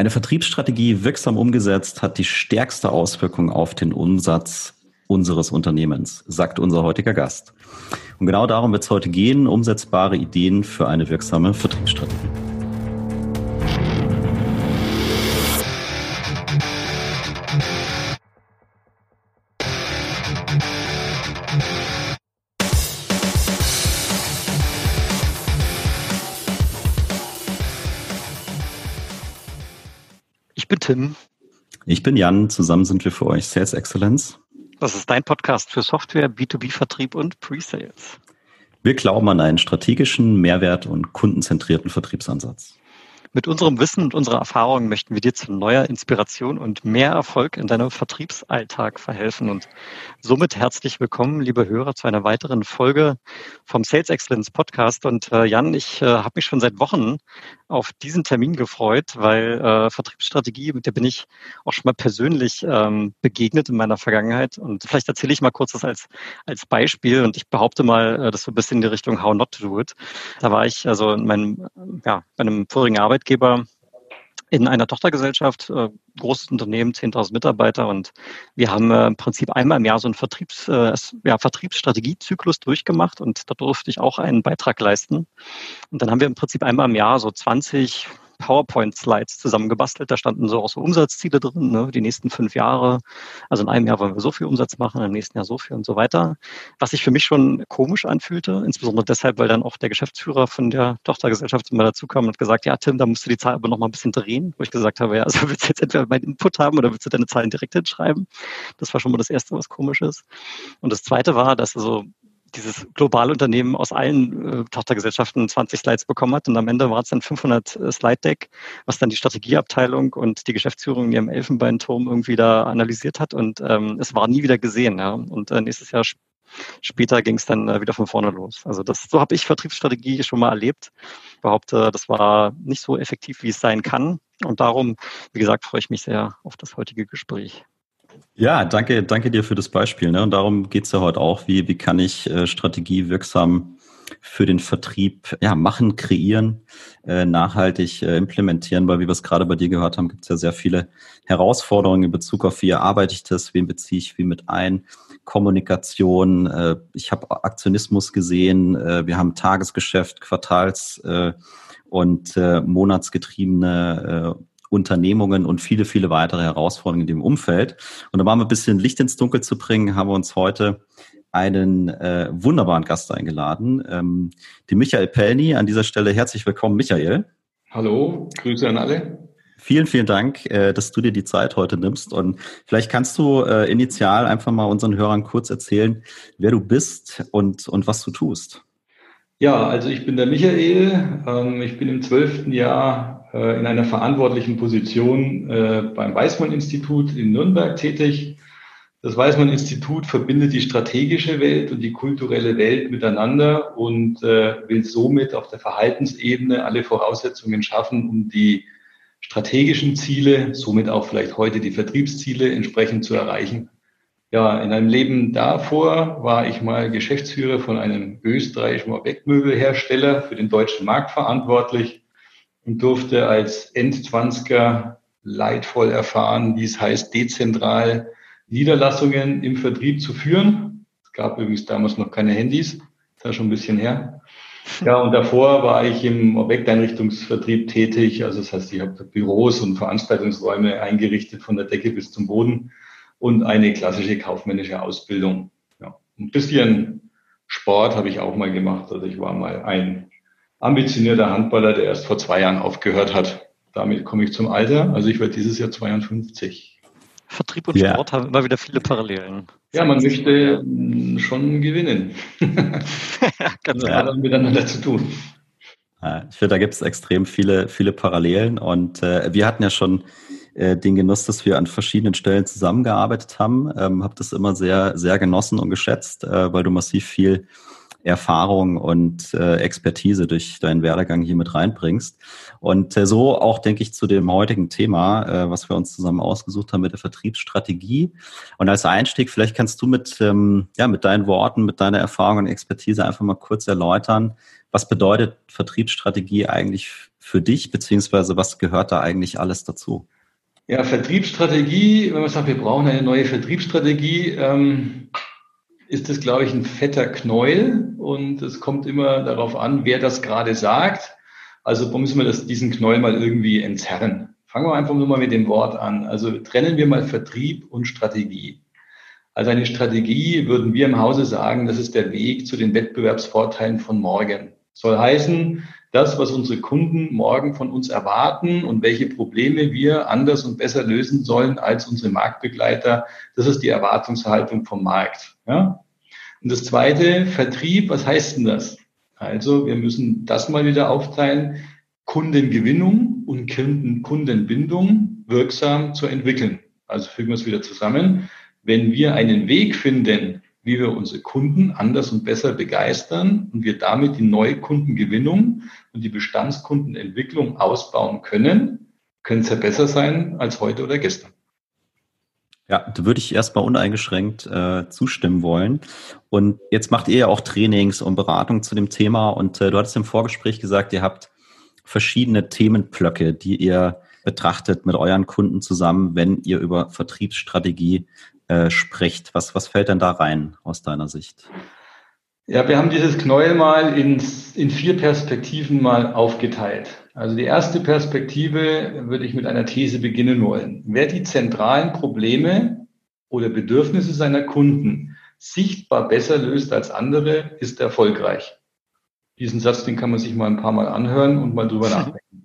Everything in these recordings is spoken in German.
Eine Vertriebsstrategie wirksam umgesetzt hat die stärkste Auswirkung auf den Umsatz unseres Unternehmens, sagt unser heutiger Gast. Und genau darum wird es heute gehen, umsetzbare Ideen für eine wirksame Vertriebsstrategie. Tim. Ich bin Jan. Zusammen sind wir für euch Sales Excellence. Das ist dein Podcast für Software, B2B-Vertrieb und Pre-Sales. Wir glauben an einen strategischen, mehrwert- und kundenzentrierten Vertriebsansatz. Mit unserem Wissen und unserer Erfahrung möchten wir dir zu neuer Inspiration und mehr Erfolg in deinem Vertriebsalltag verhelfen. Und somit herzlich willkommen, liebe Hörer, zu einer weiteren Folge vom Sales Excellence Podcast. Und äh, Jan, ich äh, habe mich schon seit Wochen auf diesen Termin gefreut, weil äh, Vertriebsstrategie, mit der bin ich auch schon mal persönlich ähm, begegnet in meiner Vergangenheit. Und vielleicht erzähle ich mal kurz das als, als Beispiel. Und ich behaupte mal, äh, das so ein bisschen in die Richtung How Not to Do It. Da war ich also in meinem, ja, bei einem vorigen Arbeitgeber in einer Tochtergesellschaft, äh, großes Unternehmen, 10.000 Mitarbeiter und wir haben äh, im Prinzip einmal im Jahr so einen Vertriebs, äh, ja, Vertriebsstrategiezyklus durchgemacht und da durfte ich auch einen Beitrag leisten. Und dann haben wir im Prinzip einmal im Jahr so 20 PowerPoint-Slides zusammengebastelt. Da standen so auch so Umsatzziele drin, ne, die nächsten fünf Jahre. Also in einem Jahr wollen wir so viel Umsatz machen, im nächsten Jahr so viel und so weiter. Was sich für mich schon komisch anfühlte, insbesondere deshalb, weil dann auch der Geschäftsführer von der Tochtergesellschaft mal dazu kam und gesagt, ja, Tim, da musst du die Zahl aber noch mal ein bisschen drehen, wo ich gesagt habe, ja, also willst du jetzt entweder meinen Input haben oder willst du deine Zahlen direkt hinschreiben? Das war schon mal das Erste, was komisch ist. Und das Zweite war, dass also dieses Globalunternehmen aus allen äh, Tochtergesellschaften 20 Slides bekommen hat und am Ende war es dann 500 äh, Slide-Deck, was dann die Strategieabteilung und die Geschäftsführung in ihrem Elfenbeinturm irgendwie da analysiert hat und ähm, es war nie wieder gesehen. Ja. Und äh, nächstes Jahr später ging es dann äh, wieder von vorne los. Also das, so habe ich Vertriebsstrategie schon mal erlebt. Ich behaupte, das war nicht so effektiv, wie es sein kann. Und darum, wie gesagt, freue ich mich sehr auf das heutige Gespräch. Ja, danke, danke dir für das Beispiel. Ne? Und darum geht's ja heute auch. Wie, wie kann ich äh, Strategie wirksam für den Vertrieb ja, machen, kreieren, äh, nachhaltig äh, implementieren, weil wie wir es gerade bei dir gehört haben, gibt es ja sehr viele Herausforderungen in Bezug auf wie arbeite ich das, wen beziehe ich wie mit ein, Kommunikation, äh, ich habe Aktionismus gesehen, äh, wir haben Tagesgeschäft, Quartals äh, und äh, monatsgetriebene äh, Unternehmungen und viele, viele weitere Herausforderungen in dem Umfeld. Und da mal ein bisschen Licht ins Dunkel zu bringen, haben wir uns heute einen äh, wunderbaren Gast eingeladen, ähm, den Michael Pelny. An dieser Stelle herzlich willkommen, Michael. Hallo, Grüße an alle. Vielen, vielen Dank, äh, dass du dir die Zeit heute nimmst. Und vielleicht kannst du äh, initial einfach mal unseren Hörern kurz erzählen, wer du bist und, und was du tust. Ja, also ich bin der Michael. Ähm, ich bin im zwölften Jahr äh, in einer verantwortlichen Position äh, beim Weizmann-Institut in Nürnberg tätig. Das Weizmann-Institut verbindet die strategische Welt und die kulturelle Welt miteinander und äh, will somit auf der Verhaltensebene alle Voraussetzungen schaffen, um die strategischen Ziele, somit auch vielleicht heute die Vertriebsziele entsprechend zu erreichen. Ja, in einem Leben davor war ich mal Geschäftsführer von einem österreichischen Objektmöbelhersteller für den deutschen Markt verantwortlich und durfte als Endzwanziger leidvoll erfahren, wie es heißt, dezentral Niederlassungen im Vertrieb zu führen. Es gab übrigens damals noch keine Handys, das ist schon ein bisschen her. Ja, und davor war ich im Objekteinrichtungsvertrieb tätig. Also das heißt, ich habe Büros und Veranstaltungsräume eingerichtet von der Decke bis zum Boden und eine klassische kaufmännische Ausbildung. Ja, ein bisschen Sport habe ich auch mal gemacht. Also ich war mal ein ambitionierter Handballer, der erst vor zwei Jahren aufgehört hat. Damit komme ich zum Alter. Also ich werde dieses Jahr 52. Vertrieb und ja. Sport haben immer wieder viele Parallelen. Ja, man möchte mm, schon gewinnen. Ganz ja. hat miteinander zu tun. Ich finde, da gibt es extrem viele, viele Parallelen. Und äh, wir hatten ja schon äh, den Genuss, dass wir an verschiedenen Stellen zusammengearbeitet haben. Ähm, habe das immer sehr, sehr genossen und geschätzt, äh, weil du massiv viel Erfahrung und äh, Expertise durch deinen Werdegang hier mit reinbringst. Und äh, so auch, denke ich, zu dem heutigen Thema, äh, was wir uns zusammen ausgesucht haben mit der Vertriebsstrategie. Und als Einstieg, vielleicht kannst du mit, ähm, ja, mit deinen Worten, mit deiner Erfahrung und Expertise einfach mal kurz erläutern, was bedeutet Vertriebsstrategie eigentlich für dich, beziehungsweise was gehört da eigentlich alles dazu? Ja, Vertriebsstrategie, wenn man sagt, wir brauchen eine neue Vertriebsstrategie, ähm, ist das, glaube ich, ein fetter Knäuel und es kommt immer darauf an, wer das gerade sagt. Also müssen wir das, diesen Knäuel mal irgendwie entzerren. Fangen wir einfach nur mal mit dem Wort an. Also trennen wir mal Vertrieb und Strategie. Also eine Strategie würden wir im Hause sagen, das ist der Weg zu den Wettbewerbsvorteilen von morgen. Soll heißen, das, was unsere Kunden morgen von uns erwarten und welche Probleme wir anders und besser lösen sollen als unsere Marktbegleiter, das ist die Erwartungshaltung vom Markt. Ja? Und das zweite, Vertrieb, was heißt denn das? Also wir müssen das mal wieder aufteilen, Kundengewinnung und Kundenbindung wirksam zu entwickeln. Also fügen wir es wieder zusammen. Wenn wir einen Weg finden, wie wir unsere Kunden anders und besser begeistern und wir damit die Neukundengewinnung und die Bestandskundenentwicklung ausbauen können, können es ja besser sein als heute oder gestern. Ja, da würde ich erstmal uneingeschränkt äh, zustimmen wollen. Und jetzt macht ihr ja auch Trainings und Beratungen zu dem Thema. Und äh, du hattest im Vorgespräch gesagt, ihr habt verschiedene Themenblöcke, die ihr betrachtet mit euren Kunden zusammen, wenn ihr über Vertriebsstrategie äh, spricht. Was, was fällt denn da rein aus deiner Sicht? Ja, wir haben dieses Knäuel mal in, in vier Perspektiven mal aufgeteilt. Also die erste Perspektive würde ich mit einer These beginnen wollen. Wer die zentralen Probleme oder Bedürfnisse seiner Kunden sichtbar besser löst als andere, ist erfolgreich. Diesen Satz, den kann man sich mal ein paar Mal anhören und mal drüber nachdenken.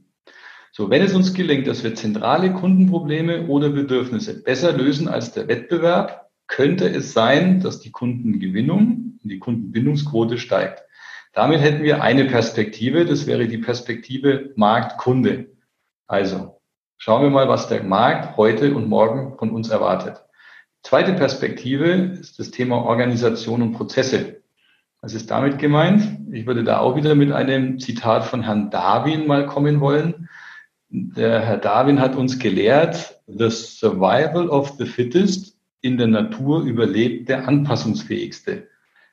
So, wenn es uns gelingt, dass wir zentrale Kundenprobleme oder Bedürfnisse besser lösen als der Wettbewerb, könnte es sein, dass die Kundengewinnung und die Kundenbindungsquote steigt. Damit hätten wir eine Perspektive, das wäre die Perspektive Markt-Kunde. Also schauen wir mal, was der Markt heute und morgen von uns erwartet. Zweite Perspektive ist das Thema Organisation und Prozesse. Was ist damit gemeint? Ich würde da auch wieder mit einem Zitat von Herrn Darwin mal kommen wollen. Der Herr Darwin hat uns gelehrt, the survival of the fittest in der Natur überlebt der anpassungsfähigste.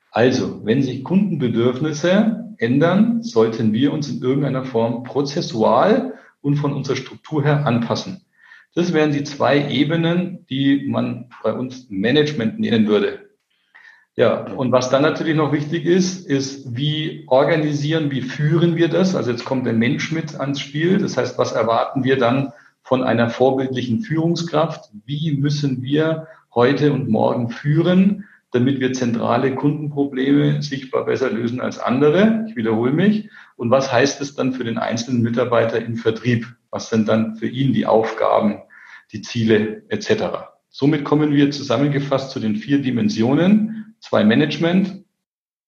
Also, wenn sich Kundenbedürfnisse ändern, sollten wir uns in irgendeiner Form prozessual und von unserer Struktur her anpassen. Das wären die zwei Ebenen, die man bei uns Management nennen würde. Ja, und was dann natürlich noch wichtig ist, ist, wie organisieren, wie führen wir das? Also jetzt kommt der Mensch mit ans Spiel. Das heißt, was erwarten wir dann von einer vorbildlichen Führungskraft? Wie müssen wir heute und morgen führen, damit wir zentrale Kundenprobleme sichtbar besser lösen als andere? Ich wiederhole mich. Und was heißt es dann für den einzelnen Mitarbeiter im Vertrieb? Was sind dann für ihn die Aufgaben, die Ziele etc.? Somit kommen wir zusammengefasst zu den vier Dimensionen zwei Management,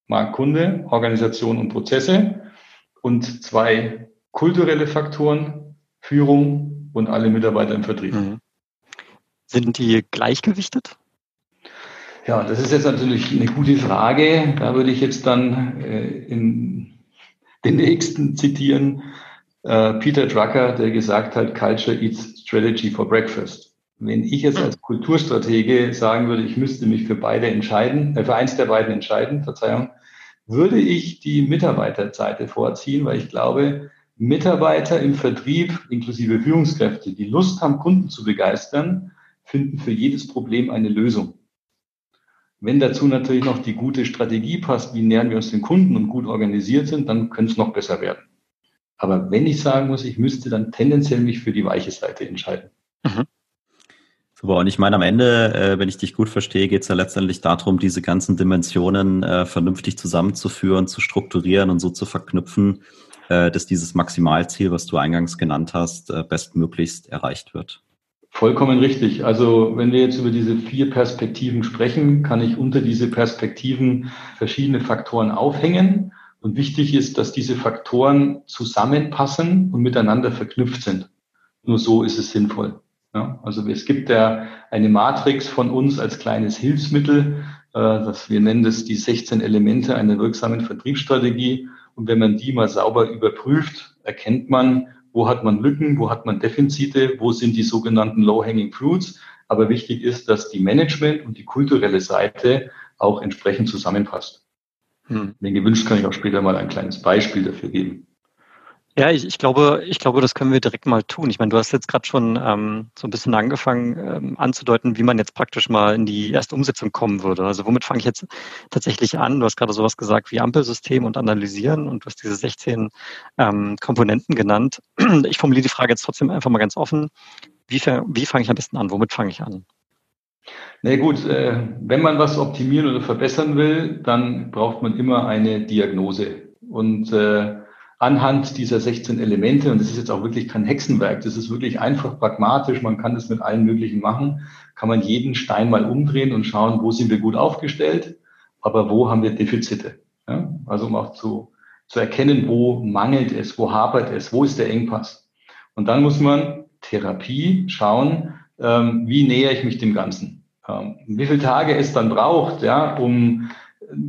Marktkunde, Organisation und Prozesse und zwei kulturelle Faktoren, Führung und alle Mitarbeiter im Vertrieb. Mhm. Sind die gleichgewichtet? Ja, das ist jetzt natürlich eine gute Frage. Da würde ich jetzt dann äh, in den nächsten zitieren. Äh, Peter Drucker, der gesagt hat, Culture eats strategy for breakfast. Wenn ich jetzt als Kulturstratege sagen würde, ich müsste mich für beide entscheiden, äh, für eins der beiden entscheiden, Verzeihung, würde ich die Mitarbeiterseite vorziehen, weil ich glaube, Mitarbeiter im Vertrieb, inklusive Führungskräfte, die Lust haben, Kunden zu begeistern, finden für jedes Problem eine Lösung. Wenn dazu natürlich noch die gute Strategie passt, wie nähern wir uns den Kunden und gut organisiert sind, dann könnte es noch besser werden. Aber wenn ich sagen muss, ich müsste dann tendenziell mich für die weiche Seite entscheiden. Mhm. Super. Und ich meine, am Ende, äh, wenn ich dich gut verstehe, geht es ja letztendlich darum, diese ganzen Dimensionen äh, vernünftig zusammenzuführen, zu strukturieren und so zu verknüpfen, äh, dass dieses Maximalziel, was du eingangs genannt hast, äh, bestmöglichst erreicht wird. Vollkommen richtig. Also wenn wir jetzt über diese vier Perspektiven sprechen, kann ich unter diese Perspektiven verschiedene Faktoren aufhängen. Und wichtig ist, dass diese Faktoren zusammenpassen und miteinander verknüpft sind. Nur so ist es sinnvoll. Ja, also es gibt ja eine Matrix von uns als kleines Hilfsmittel, äh, das wir nennen das die 16 Elemente einer wirksamen Vertriebsstrategie. Und wenn man die mal sauber überprüft, erkennt man, wo hat man Lücken, wo hat man Defizite, wo sind die sogenannten Low-Hanging Fruits. Aber wichtig ist, dass die Management und die kulturelle Seite auch entsprechend zusammenpasst. Hm. Wenn gewünscht, kann ich auch später mal ein kleines Beispiel dafür geben. Ja, ich, ich glaube, ich glaube, das können wir direkt mal tun. Ich meine, du hast jetzt gerade schon ähm, so ein bisschen angefangen ähm, anzudeuten, wie man jetzt praktisch mal in die erste Umsetzung kommen würde. Also womit fange ich jetzt tatsächlich an? Du hast gerade sowas gesagt wie Ampelsystem und Analysieren und du hast diese 16 ähm, Komponenten genannt. Ich formuliere die Frage jetzt trotzdem einfach mal ganz offen. Wie, wie fange ich am besten an? Womit fange ich an? Na nee, gut, äh, wenn man was optimieren oder verbessern will, dann braucht man immer eine Diagnose. Und äh, anhand dieser 16 Elemente, und das ist jetzt auch wirklich kein Hexenwerk, das ist wirklich einfach pragmatisch, man kann das mit allen möglichen machen, kann man jeden Stein mal umdrehen und schauen, wo sind wir gut aufgestellt, aber wo haben wir Defizite. Ja? Also um auch zu, zu erkennen, wo mangelt es, wo hapert es, wo ist der Engpass. Und dann muss man Therapie schauen, ähm, wie nähere ich mich dem Ganzen. Ähm, wie viele Tage es dann braucht, ja, um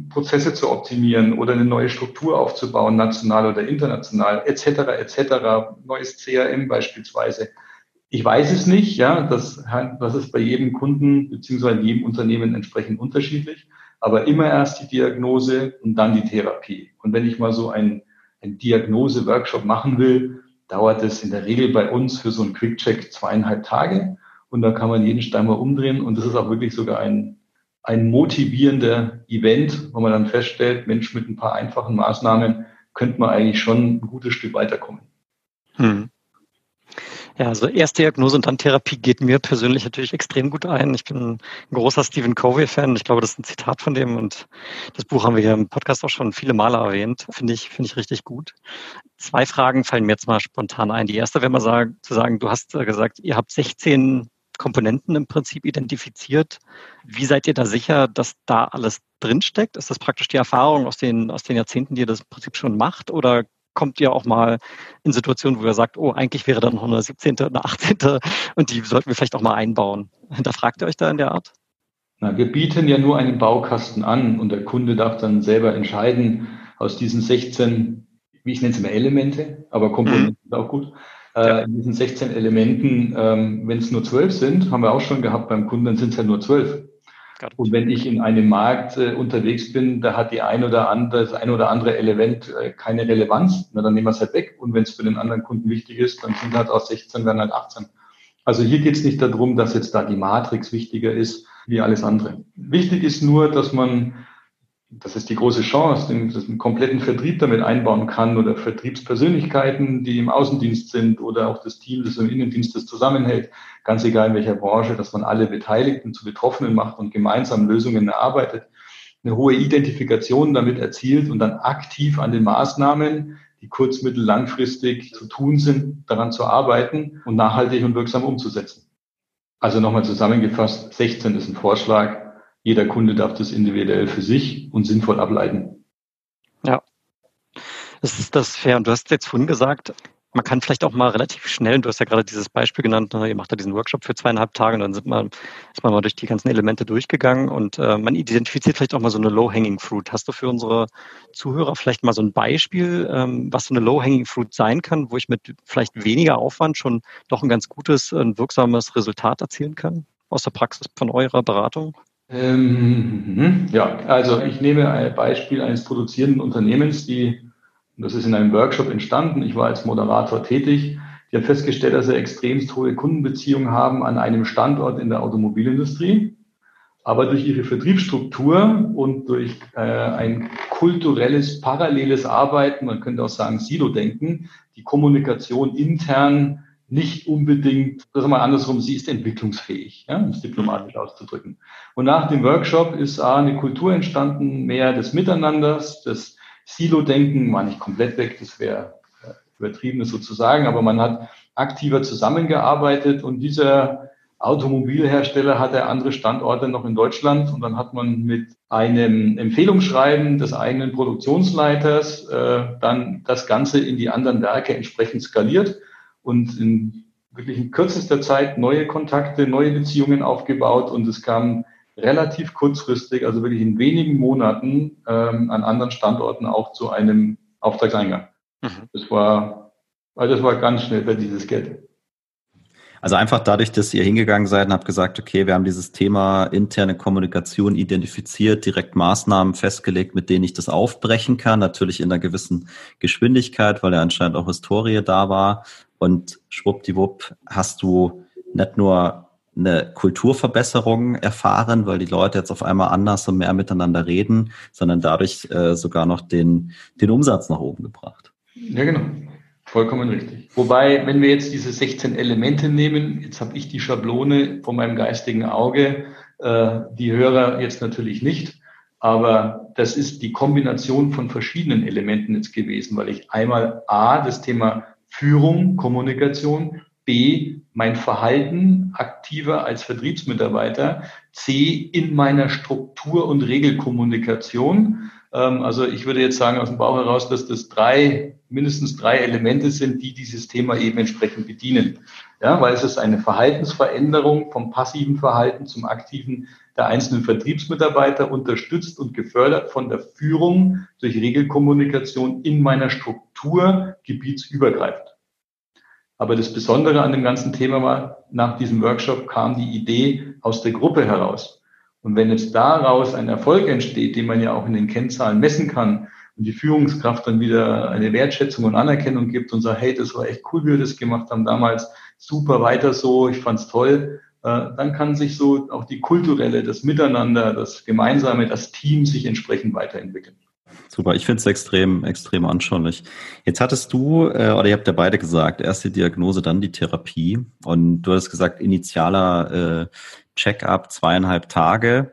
Prozesse zu optimieren oder eine neue Struktur aufzubauen, national oder international, etc., etc., neues CRM beispielsweise. Ich weiß es nicht, ja, das, das ist bei jedem Kunden beziehungsweise jedem Unternehmen entsprechend unterschiedlich, aber immer erst die Diagnose und dann die Therapie. Und wenn ich mal so ein, ein Diagnose-Workshop machen will, dauert es in der Regel bei uns für so einen Quick-Check zweieinhalb Tage und da kann man jeden Stein mal umdrehen und das ist auch wirklich sogar ein ein motivierender Event, wo man dann feststellt, Mensch, mit ein paar einfachen Maßnahmen könnte man eigentlich schon ein gutes Stück weiterkommen. Hm. Ja, also erst Diagnose und dann Therapie geht mir persönlich natürlich extrem gut ein. Ich bin ein großer Stephen Covey-Fan. Ich glaube, das ist ein Zitat von dem und das Buch haben wir hier im Podcast auch schon viele Male erwähnt. Finde ich, finde ich richtig gut. Zwei Fragen fallen mir jetzt mal spontan ein. Die erste wäre mal sagen, zu sagen, du hast gesagt, ihr habt 16 Komponenten im Prinzip identifiziert. Wie seid ihr da sicher, dass da alles drinsteckt? Ist das praktisch die Erfahrung aus den, aus den Jahrzehnten, die ihr das im Prinzip schon macht? Oder kommt ihr auch mal in Situationen, wo ihr sagt, oh, eigentlich wäre da noch eine 17., eine 18. und die sollten wir vielleicht auch mal einbauen? Da fragt ihr euch da in der Art? Na, wir bieten ja nur einen Baukasten an und der Kunde darf dann selber entscheiden, aus diesen 16, wie ich nenne es immer Elemente, aber Komponenten mhm. auch gut, äh, in diesen 16 Elementen, ähm, wenn es nur 12 sind, haben wir auch schon gehabt beim Kunden, dann sind es ja nur 12. Und wenn ich in einem Markt äh, unterwegs bin, da hat die ein oder andere, das ein oder andere Element äh, keine Relevanz, na, dann nehmen wir es halt weg. Und wenn es für den anderen Kunden wichtig ist, dann sind halt aus 16 dann halt 18. Also hier geht es nicht darum, dass jetzt da die Matrix wichtiger ist wie alles andere. Wichtig ist nur, dass man das ist die große Chance, den, den kompletten Vertrieb damit einbauen kann oder Vertriebspersönlichkeiten, die im Außendienst sind oder auch das Team, das im Innendienst das zusammenhält, ganz egal in welcher Branche, dass man alle Beteiligten zu Betroffenen macht und gemeinsam Lösungen erarbeitet, eine hohe Identifikation damit erzielt und dann aktiv an den Maßnahmen, die kurz-, mittel-, langfristig zu tun sind, daran zu arbeiten und nachhaltig und wirksam umzusetzen. Also nochmal zusammengefasst, 16 ist ein Vorschlag, jeder Kunde darf das individuell für sich und sinnvoll ableiten. Ja, das ist das fair. Und du hast jetzt vorhin gesagt, man kann vielleicht auch mal relativ schnell, du hast ja gerade dieses Beispiel genannt, ne, ihr macht da diesen Workshop für zweieinhalb Tage und dann sind man, ist man mal durch die ganzen Elemente durchgegangen und äh, man identifiziert vielleicht auch mal so eine Low-Hanging Fruit. Hast du für unsere Zuhörer vielleicht mal so ein Beispiel, ähm, was so eine Low-Hanging Fruit sein kann, wo ich mit vielleicht weniger Aufwand schon doch ein ganz gutes, ein wirksames Resultat erzielen kann aus der Praxis von eurer Beratung? Ähm, ja, also ich nehme ein Beispiel eines produzierenden Unternehmens, die, das ist in einem Workshop entstanden, ich war als Moderator tätig, die haben festgestellt, dass sie extremst hohe Kundenbeziehungen haben an einem Standort in der Automobilindustrie, aber durch ihre Vertriebsstruktur und durch äh, ein kulturelles, paralleles Arbeiten, man könnte auch sagen Silo-Denken, die Kommunikation intern nicht unbedingt, das ist mal andersrum, sie ist entwicklungsfähig, ja, um es diplomatisch auszudrücken. Und nach dem Workshop ist A, eine Kultur entstanden, mehr des Miteinanders, das Silo-Denken war nicht komplett weg, das wäre äh, übertriebenes sozusagen, aber man hat aktiver zusammengearbeitet und dieser Automobilhersteller hatte andere Standorte noch in Deutschland und dann hat man mit einem Empfehlungsschreiben des eigenen Produktionsleiters äh, dann das Ganze in die anderen Werke entsprechend skaliert und in wirklich in kürzester Zeit neue Kontakte, neue Beziehungen aufgebaut und es kam relativ kurzfristig, also wirklich in wenigen Monaten ähm, an anderen Standorten auch zu einem Auftragseingang. Mhm. Das war, also das war ganz schnell für dieses Geld. Also einfach dadurch, dass ihr hingegangen seid und habt gesagt, okay, wir haben dieses Thema interne Kommunikation identifiziert, direkt Maßnahmen festgelegt, mit denen ich das aufbrechen kann, natürlich in einer gewissen Geschwindigkeit, weil ja anscheinend auch Historie da war. Und schwuppdiwupp hast du nicht nur eine Kulturverbesserung erfahren, weil die Leute jetzt auf einmal anders und mehr miteinander reden, sondern dadurch äh, sogar noch den, den Umsatz nach oben gebracht. Ja, genau. Vollkommen richtig. Wobei, wenn wir jetzt diese 16 Elemente nehmen, jetzt habe ich die Schablone vor meinem geistigen Auge, äh, die Hörer jetzt natürlich nicht, aber das ist die Kombination von verschiedenen Elementen jetzt gewesen, weil ich einmal A, das Thema Führung, Kommunikation, B, mein Verhalten aktiver als Vertriebsmitarbeiter, C, in meiner Struktur- und Regelkommunikation ähm, also ich würde jetzt sagen aus dem Bauch heraus, dass das drei, mindestens drei Elemente sind, die dieses Thema eben entsprechend bedienen. Ja, weil es ist eine Verhaltensveränderung vom passiven Verhalten zum aktiven der einzelnen Vertriebsmitarbeiter unterstützt und gefördert von der Führung durch Regelkommunikation in meiner Struktur gebietsübergreifend. Aber das Besondere an dem ganzen Thema war, nach diesem Workshop kam die Idee aus der Gruppe heraus. Und wenn jetzt daraus ein Erfolg entsteht, den man ja auch in den Kennzahlen messen kann, und die Führungskraft dann wieder eine Wertschätzung und Anerkennung gibt und sagt, hey, das war echt cool, wie wir das gemacht haben damals, super, weiter so, ich fand's toll, äh, dann kann sich so auch die kulturelle, das Miteinander, das Gemeinsame, das Team sich entsprechend weiterentwickeln. Super, ich finde es extrem, extrem anschaulich. Jetzt hattest du, äh, oder ihr habt ja beide gesagt, erst die Diagnose, dann die Therapie. Und du hast gesagt, initialer äh, Check-up zweieinhalb Tage.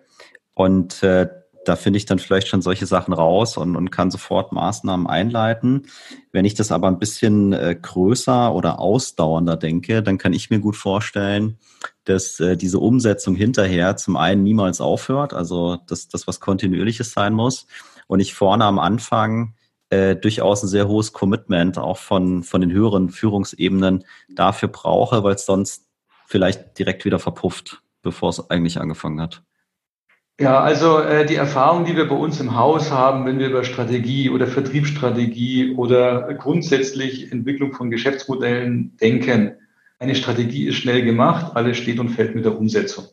Und äh, da finde ich dann vielleicht schon solche Sachen raus und, und kann sofort Maßnahmen einleiten. Wenn ich das aber ein bisschen äh, größer oder ausdauernder denke, dann kann ich mir gut vorstellen, dass äh, diese Umsetzung hinterher zum einen niemals aufhört, also dass das was kontinuierliches sein muss und ich vorne am Anfang äh, durchaus ein sehr hohes Commitment auch von, von den höheren Führungsebenen dafür brauche, weil es sonst vielleicht direkt wieder verpufft bevor es eigentlich angefangen hat? Ja, also äh, die Erfahrung, die wir bei uns im Haus haben, wenn wir über Strategie oder Vertriebsstrategie oder grundsätzlich Entwicklung von Geschäftsmodellen denken, eine Strategie ist schnell gemacht, alles steht und fällt mit der Umsetzung.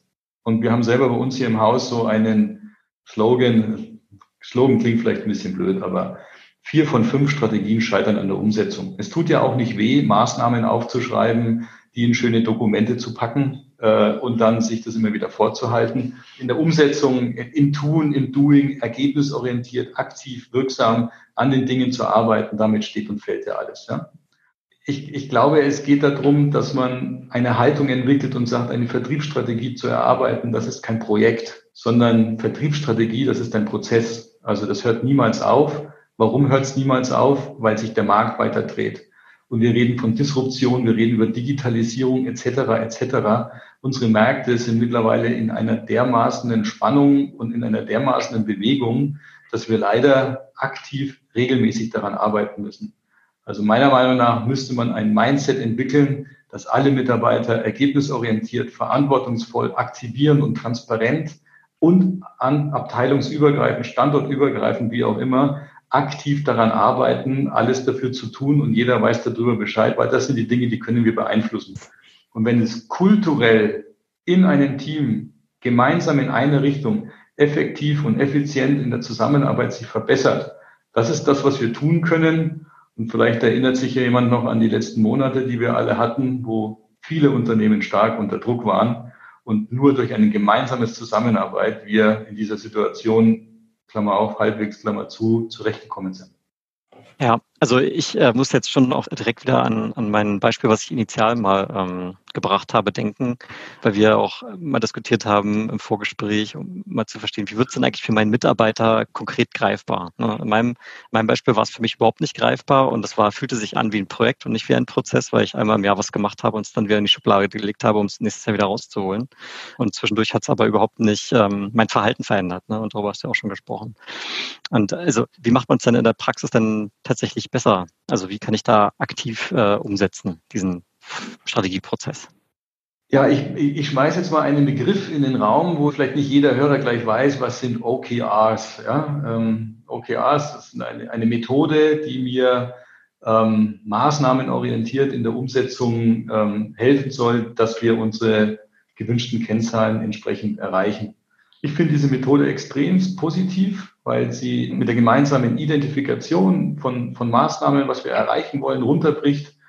Und wir haben selber bei uns hier im Haus so einen Slogan, Slogan klingt vielleicht ein bisschen blöd, aber vier von fünf Strategien scheitern an der Umsetzung. Es tut ja auch nicht weh, Maßnahmen aufzuschreiben, die in schöne Dokumente zu packen äh, und dann sich das immer wieder vorzuhalten. In der Umsetzung, im Tun, im Doing, ergebnisorientiert, aktiv, wirksam an den Dingen zu arbeiten, damit steht und fällt ja alles. Ja? Ich, ich glaube, es geht darum, dass man eine Haltung entwickelt und sagt, eine Vertriebsstrategie zu erarbeiten, das ist kein Projekt, sondern Vertriebsstrategie, das ist ein Prozess. Also das hört niemals auf. Warum hört es niemals auf? Weil sich der Markt weiter dreht. Und wir reden von Disruption, wir reden über Digitalisierung etc. etc. Unsere Märkte sind mittlerweile in einer dermaßenen Spannung und in einer dermaßenen Bewegung, dass wir leider aktiv regelmäßig daran arbeiten müssen. Also meiner Meinung nach müsste man ein Mindset entwickeln, dass alle Mitarbeiter ergebnisorientiert, verantwortungsvoll, aktivieren und transparent und an abteilungsübergreifend, standortübergreifend, wie auch immer, aktiv daran arbeiten, alles dafür zu tun und jeder weiß darüber Bescheid, weil das sind die Dinge, die können wir beeinflussen. Und wenn es kulturell in einem Team gemeinsam in eine Richtung effektiv und effizient in der Zusammenarbeit sich verbessert, das ist das, was wir tun können. Und vielleicht erinnert sich ja jemand noch an die letzten Monate, die wir alle hatten, wo viele Unternehmen stark unter Druck waren und nur durch eine gemeinsame Zusammenarbeit wir in dieser Situation Klammer auf, halbwegs Klammer zu, zurechtgekommen sind. Ja, also ich äh, muss jetzt schon auch direkt wieder an, an mein Beispiel, was ich initial mal ähm, gebracht habe, denken, weil wir auch mal diskutiert haben im Vorgespräch, um mal zu verstehen, wie wird es denn eigentlich für meinen Mitarbeiter konkret greifbar? Ne? In, meinem, in meinem Beispiel war es für mich überhaupt nicht greifbar und das war, fühlte sich an wie ein Projekt und nicht wie ein Prozess, weil ich einmal im Jahr was gemacht habe und es dann wieder in die Schublade gelegt habe, um es nächstes Jahr wieder rauszuholen. Und zwischendurch hat es aber überhaupt nicht ähm, mein Verhalten verändert. Ne? Und darüber hast du ja auch schon gesprochen. Und also, wie macht man es denn in der Praxis denn tatsächlich besser? Also, wie kann ich da aktiv äh, umsetzen, diesen Strategieprozess? Ja, ich, ich schmeiße jetzt mal einen Begriff in den Raum, wo vielleicht nicht jeder Hörer gleich weiß, was sind OKRs. Ja? Ähm, OKRs ist eine, eine Methode, die mir ähm, maßnahmenorientiert in der Umsetzung ähm, helfen soll, dass wir unsere gewünschten Kennzahlen entsprechend erreichen. Ich finde diese Methode extrem positiv, weil sie mit der gemeinsamen Identifikation von, von Maßnahmen, was wir erreichen wollen, runterbricht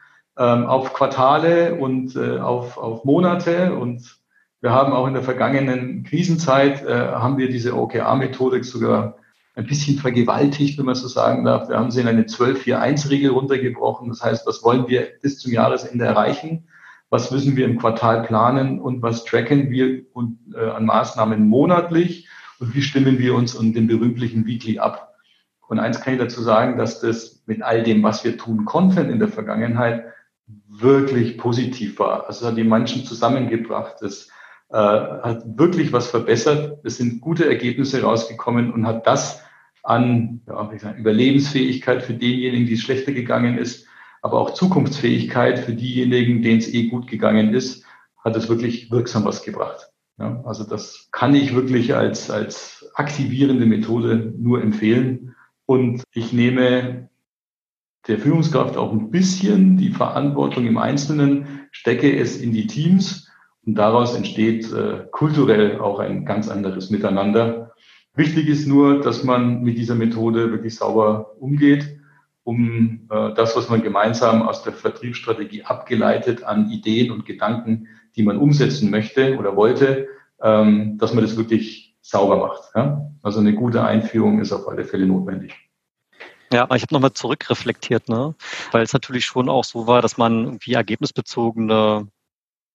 ähm, auf Quartale und äh, auf, auf Monate. Und wir haben auch in der vergangenen Krisenzeit, äh, haben wir diese OKR-Methodik sogar ein bisschen vergewaltigt, wenn man so sagen darf. Wir haben sie in eine 12-4-1-Regel runtergebrochen. Das heißt, was wollen wir bis zum Jahresende erreichen? Was müssen wir im Quartal planen und was tracken wir und, äh, an Maßnahmen monatlich? Und wie stimmen wir uns und den berühmlichen Weekly ab? Und eins kann ich dazu sagen, dass das mit all dem, was wir tun konnten in der Vergangenheit, wirklich positiv war. Also hat die Menschen zusammengebracht. Das äh, hat wirklich was verbessert. Es sind gute Ergebnisse rausgekommen und hat das an ja, wie gesagt, Überlebensfähigkeit für denjenigen, die es schlechter gegangen ist, aber auch Zukunftsfähigkeit für diejenigen, denen es eh gut gegangen ist, hat es wirklich wirksam was gebracht. Ja, also das kann ich wirklich als, als aktivierende Methode nur empfehlen. Und ich nehme der Führungskraft auch ein bisschen die Verantwortung im Einzelnen, stecke es in die Teams und daraus entsteht äh, kulturell auch ein ganz anderes Miteinander. Wichtig ist nur, dass man mit dieser Methode wirklich sauber umgeht, um äh, das, was man gemeinsam aus der Vertriebsstrategie abgeleitet an Ideen und Gedanken, die man umsetzen möchte oder wollte, ähm, dass man das wirklich sauber macht. Ja? Also eine gute Einführung ist auf alle Fälle notwendig. Ja, ich habe nochmal zurückreflektiert, ne? weil es natürlich schon auch so war, dass man irgendwie ergebnisbezogene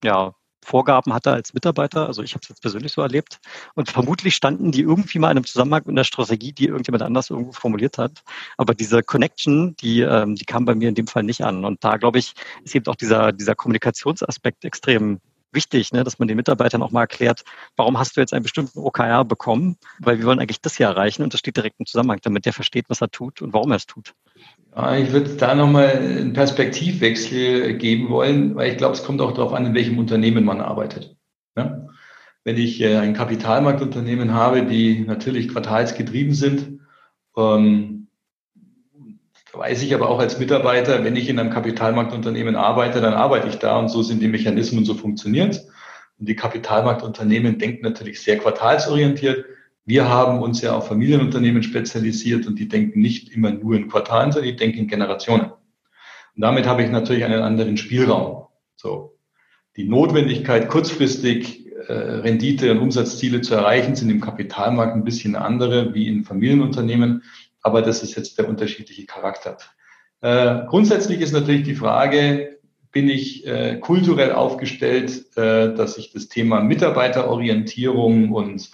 ja, Vorgaben hatte als Mitarbeiter. Also ich habe es jetzt persönlich so erlebt. Und vermutlich standen die irgendwie mal in einem Zusammenhang mit einer Strategie, die irgendjemand anders irgendwo formuliert hat. Aber diese Connection, die, ähm, die kam bei mir in dem Fall nicht an. Und da, glaube ich, ist eben auch dieser, dieser Kommunikationsaspekt extrem wichtig, ne, dass man den Mitarbeitern auch mal erklärt, warum hast du jetzt einen bestimmten OKR bekommen? Weil wir wollen eigentlich das hier erreichen und das steht direkt im Zusammenhang, damit der versteht, was er tut und warum er es tut. Ja, ich würde da nochmal einen Perspektivwechsel geben wollen, weil ich glaube, es kommt auch darauf an, in welchem Unternehmen man arbeitet. Ja? Wenn ich äh, ein Kapitalmarktunternehmen habe, die natürlich quartalsgetrieben sind, ähm, weiß ich aber auch als Mitarbeiter, wenn ich in einem Kapitalmarktunternehmen arbeite, dann arbeite ich da und so sind die Mechanismen, so funktioniert. Und die Kapitalmarktunternehmen denken natürlich sehr quartalsorientiert. Wir haben uns ja auf Familienunternehmen spezialisiert und die denken nicht immer nur in Quartalen, sondern die denken in Generationen. Und damit habe ich natürlich einen anderen Spielraum. So. Die Notwendigkeit, kurzfristig äh, Rendite und Umsatzziele zu erreichen, sind im Kapitalmarkt ein bisschen andere wie in Familienunternehmen aber das ist jetzt der unterschiedliche Charakter. Äh, grundsätzlich ist natürlich die Frage, bin ich äh, kulturell aufgestellt, äh, dass ich das Thema Mitarbeiterorientierung und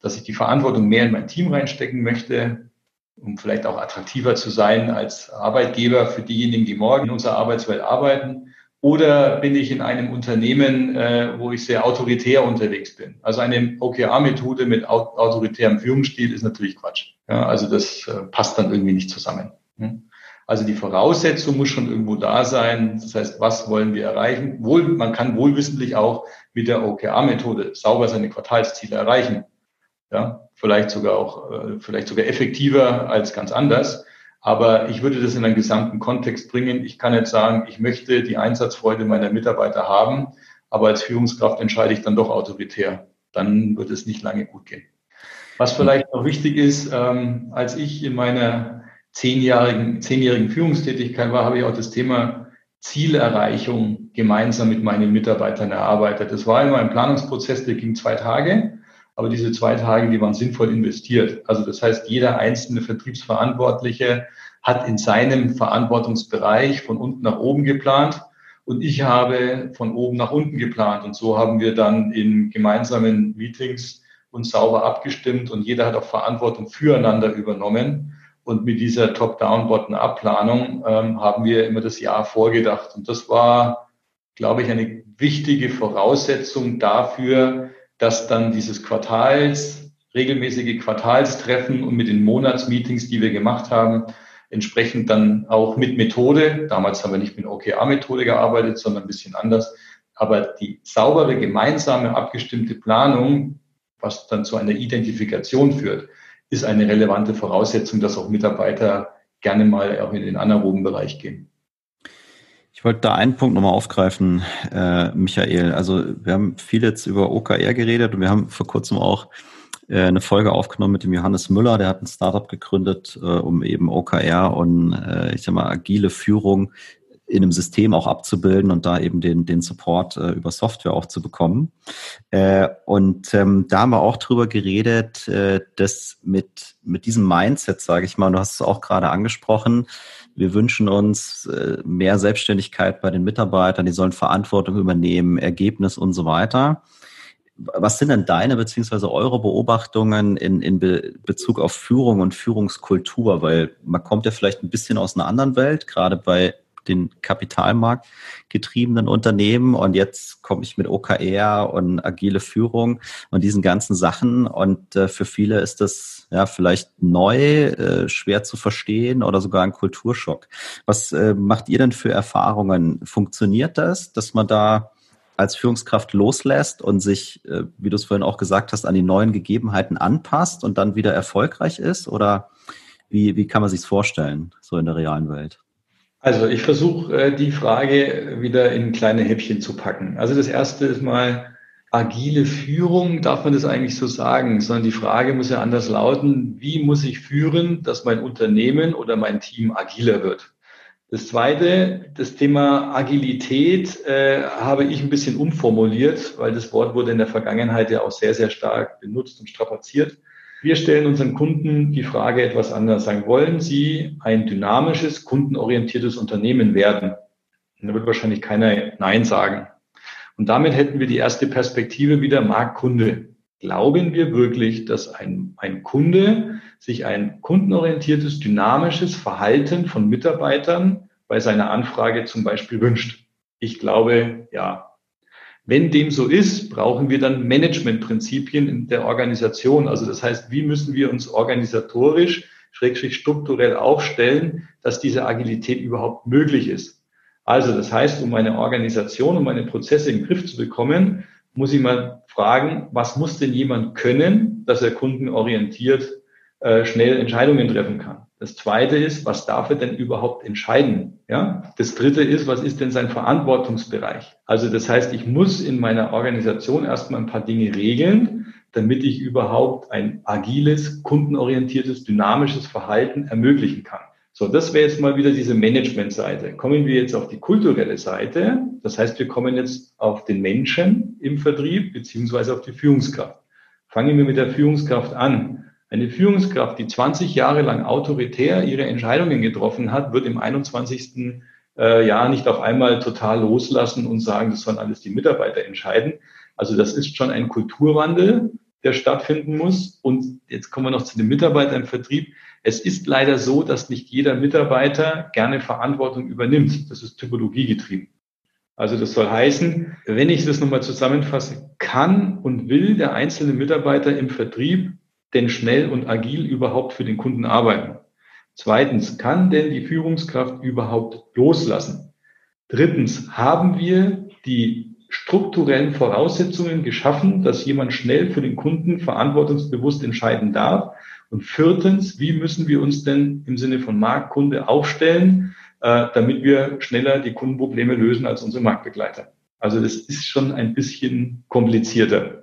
dass ich die Verantwortung mehr in mein Team reinstecken möchte, um vielleicht auch attraktiver zu sein als Arbeitgeber für diejenigen, die morgen in unserer Arbeitswelt arbeiten. Oder bin ich in einem Unternehmen, äh, wo ich sehr autoritär unterwegs bin? Also eine OKR-Methode mit autoritärem Führungsstil ist natürlich Quatsch. Ja, also das äh, passt dann irgendwie nicht zusammen. Hm? Also die Voraussetzung muss schon irgendwo da sein. Das heißt, was wollen wir erreichen? Wohl, man kann wohlwissentlich auch mit der OKR-Methode sauber seine Quartalsziele erreichen. Ja, vielleicht sogar auch, äh, vielleicht sogar effektiver als ganz anders. Aber ich würde das in einen gesamten Kontext bringen. Ich kann jetzt sagen, ich möchte die Einsatzfreude meiner Mitarbeiter haben, aber als Führungskraft entscheide ich dann doch autoritär. Dann wird es nicht lange gut gehen. Was vielleicht noch wichtig ist, ähm, als ich in meiner zehnjährigen, zehnjährigen Führungstätigkeit war, habe ich auch das Thema Zielerreichung gemeinsam mit meinen Mitarbeitern erarbeitet. Das war immer ein Planungsprozess, der ging zwei Tage. Aber diese zwei Tage, die waren sinnvoll investiert. Also das heißt, jeder einzelne Vertriebsverantwortliche hat in seinem Verantwortungsbereich von unten nach oben geplant und ich habe von oben nach unten geplant. Und so haben wir dann in gemeinsamen Meetings uns sauber abgestimmt und jeder hat auch Verantwortung füreinander übernommen. Und mit dieser Top-Down, Bottom-Up-Planung ähm, haben wir immer das Jahr vorgedacht. Und das war, glaube ich, eine wichtige Voraussetzung dafür, dass dann dieses Quartals, regelmäßige Quartalstreffen und mit den Monatsmeetings, die wir gemacht haben, entsprechend dann auch mit Methode, damals haben wir nicht mit OKR-Methode gearbeitet, sondern ein bisschen anders, aber die saubere, gemeinsame, abgestimmte Planung, was dann zu einer Identifikation führt, ist eine relevante Voraussetzung, dass auch Mitarbeiter gerne mal auch in den anaeroben Bereich gehen. Ich wollte da einen Punkt nochmal aufgreifen, äh, Michael. Also wir haben viel jetzt über OKR geredet und wir haben vor kurzem auch äh, eine Folge aufgenommen mit dem Johannes Müller, der hat ein Startup gegründet, äh, um eben OKR und äh, ich sag mal agile Führung in einem System auch abzubilden und da eben den, den Support äh, über Software auch zu bekommen. Äh, und ähm, da haben wir auch drüber geredet, äh, dass mit, mit diesem Mindset, sage ich mal, du hast es auch gerade angesprochen, wir wünschen uns äh, mehr Selbstständigkeit bei den Mitarbeitern, die sollen Verantwortung übernehmen, Ergebnis und so weiter. Was sind denn deine beziehungsweise eure Beobachtungen in, in Be Bezug auf Führung und Führungskultur? Weil man kommt ja vielleicht ein bisschen aus einer anderen Welt, gerade bei den Kapitalmarkt getriebenen Unternehmen und jetzt komme ich mit OKR und agile Führung und diesen ganzen Sachen und äh, für viele ist das ja vielleicht neu, äh, schwer zu verstehen oder sogar ein Kulturschock. Was äh, macht ihr denn für Erfahrungen? Funktioniert das, dass man da als Führungskraft loslässt und sich, äh, wie du es vorhin auch gesagt hast, an die neuen Gegebenheiten anpasst und dann wieder erfolgreich ist? Oder wie, wie kann man sich vorstellen, so in der realen Welt? Also ich versuche äh, die Frage wieder in kleine Häppchen zu packen. Also das erste ist mal agile Führung, darf man das eigentlich so sagen, sondern die Frage muss ja anders lauten, wie muss ich führen, dass mein Unternehmen oder mein Team agiler wird? Das zweite, das Thema Agilität äh, habe ich ein bisschen umformuliert, weil das Wort wurde in der Vergangenheit ja auch sehr, sehr stark benutzt und strapaziert. Wir stellen unseren Kunden die Frage etwas anders. Sagen, wollen Sie ein dynamisches, kundenorientiertes Unternehmen werden? Und da wird wahrscheinlich keiner Nein sagen. Und damit hätten wir die erste Perspektive wieder Marktkunde. Glauben wir wirklich, dass ein, ein Kunde sich ein kundenorientiertes, dynamisches Verhalten von Mitarbeitern bei seiner Anfrage zum Beispiel wünscht? Ich glaube, ja. Wenn dem so ist, brauchen wir dann Managementprinzipien in der Organisation. Also das heißt, wie müssen wir uns organisatorisch, schrägstrich strukturell aufstellen, dass diese Agilität überhaupt möglich ist. Also das heißt, um meine Organisation, um meine Prozesse in den Griff zu bekommen, muss ich mal fragen, was muss denn jemand können, dass er kundenorientiert äh, schnell Entscheidungen treffen kann. Das zweite ist, was darf er denn überhaupt entscheiden? Ja? Das dritte ist, was ist denn sein Verantwortungsbereich? Also das heißt, ich muss in meiner Organisation erstmal ein paar Dinge regeln, damit ich überhaupt ein agiles, kundenorientiertes, dynamisches Verhalten ermöglichen kann. So, das wäre jetzt mal wieder diese Management-Seite. Kommen wir jetzt auf die kulturelle Seite. Das heißt, wir kommen jetzt auf den Menschen im Vertrieb beziehungsweise auf die Führungskraft. Fangen wir mit der Führungskraft an. Eine Führungskraft, die 20 Jahre lang autoritär ihre Entscheidungen getroffen hat, wird im 21. Äh, Jahr nicht auf einmal total loslassen und sagen, das sollen alles die Mitarbeiter entscheiden. Also das ist schon ein Kulturwandel, der stattfinden muss. Und jetzt kommen wir noch zu den Mitarbeitern im Vertrieb. Es ist leider so, dass nicht jeder Mitarbeiter gerne Verantwortung übernimmt. Das ist Typologie getrieben. Also das soll heißen, wenn ich das nochmal zusammenfasse, kann und will der einzelne Mitarbeiter im Vertrieb denn schnell und agil überhaupt für den Kunden arbeiten? Zweitens, kann denn die Führungskraft überhaupt loslassen? Drittens, haben wir die strukturellen Voraussetzungen geschaffen, dass jemand schnell für den Kunden verantwortungsbewusst entscheiden darf? Und viertens, wie müssen wir uns denn im Sinne von Marktkunde aufstellen, äh, damit wir schneller die Kundenprobleme lösen als unsere Marktbegleiter? Also das ist schon ein bisschen komplizierter.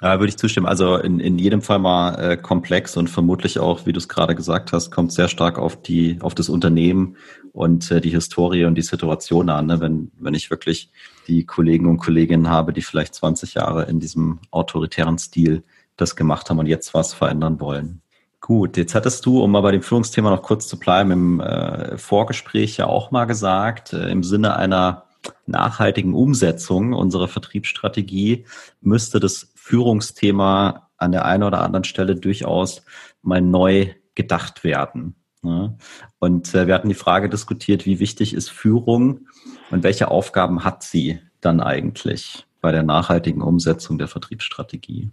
Ja, würde ich zustimmen. Also in, in jedem Fall mal äh, komplex und vermutlich auch, wie du es gerade gesagt hast, kommt sehr stark auf die, auf das Unternehmen und äh, die Historie und die Situation an. Ne? Wenn, wenn ich wirklich die Kollegen und Kolleginnen habe, die vielleicht 20 Jahre in diesem autoritären Stil das gemacht haben und jetzt was verändern wollen. Gut, jetzt hattest du, um mal bei dem Führungsthema noch kurz zu bleiben, im äh, Vorgespräch ja auch mal gesagt, äh, im Sinne einer nachhaltigen Umsetzung unserer Vertriebsstrategie müsste das Führungsthema an der einen oder anderen Stelle durchaus mal neu gedacht werden. Und äh, wir hatten die Frage diskutiert, wie wichtig ist Führung und welche Aufgaben hat sie dann eigentlich bei der nachhaltigen Umsetzung der Vertriebsstrategie?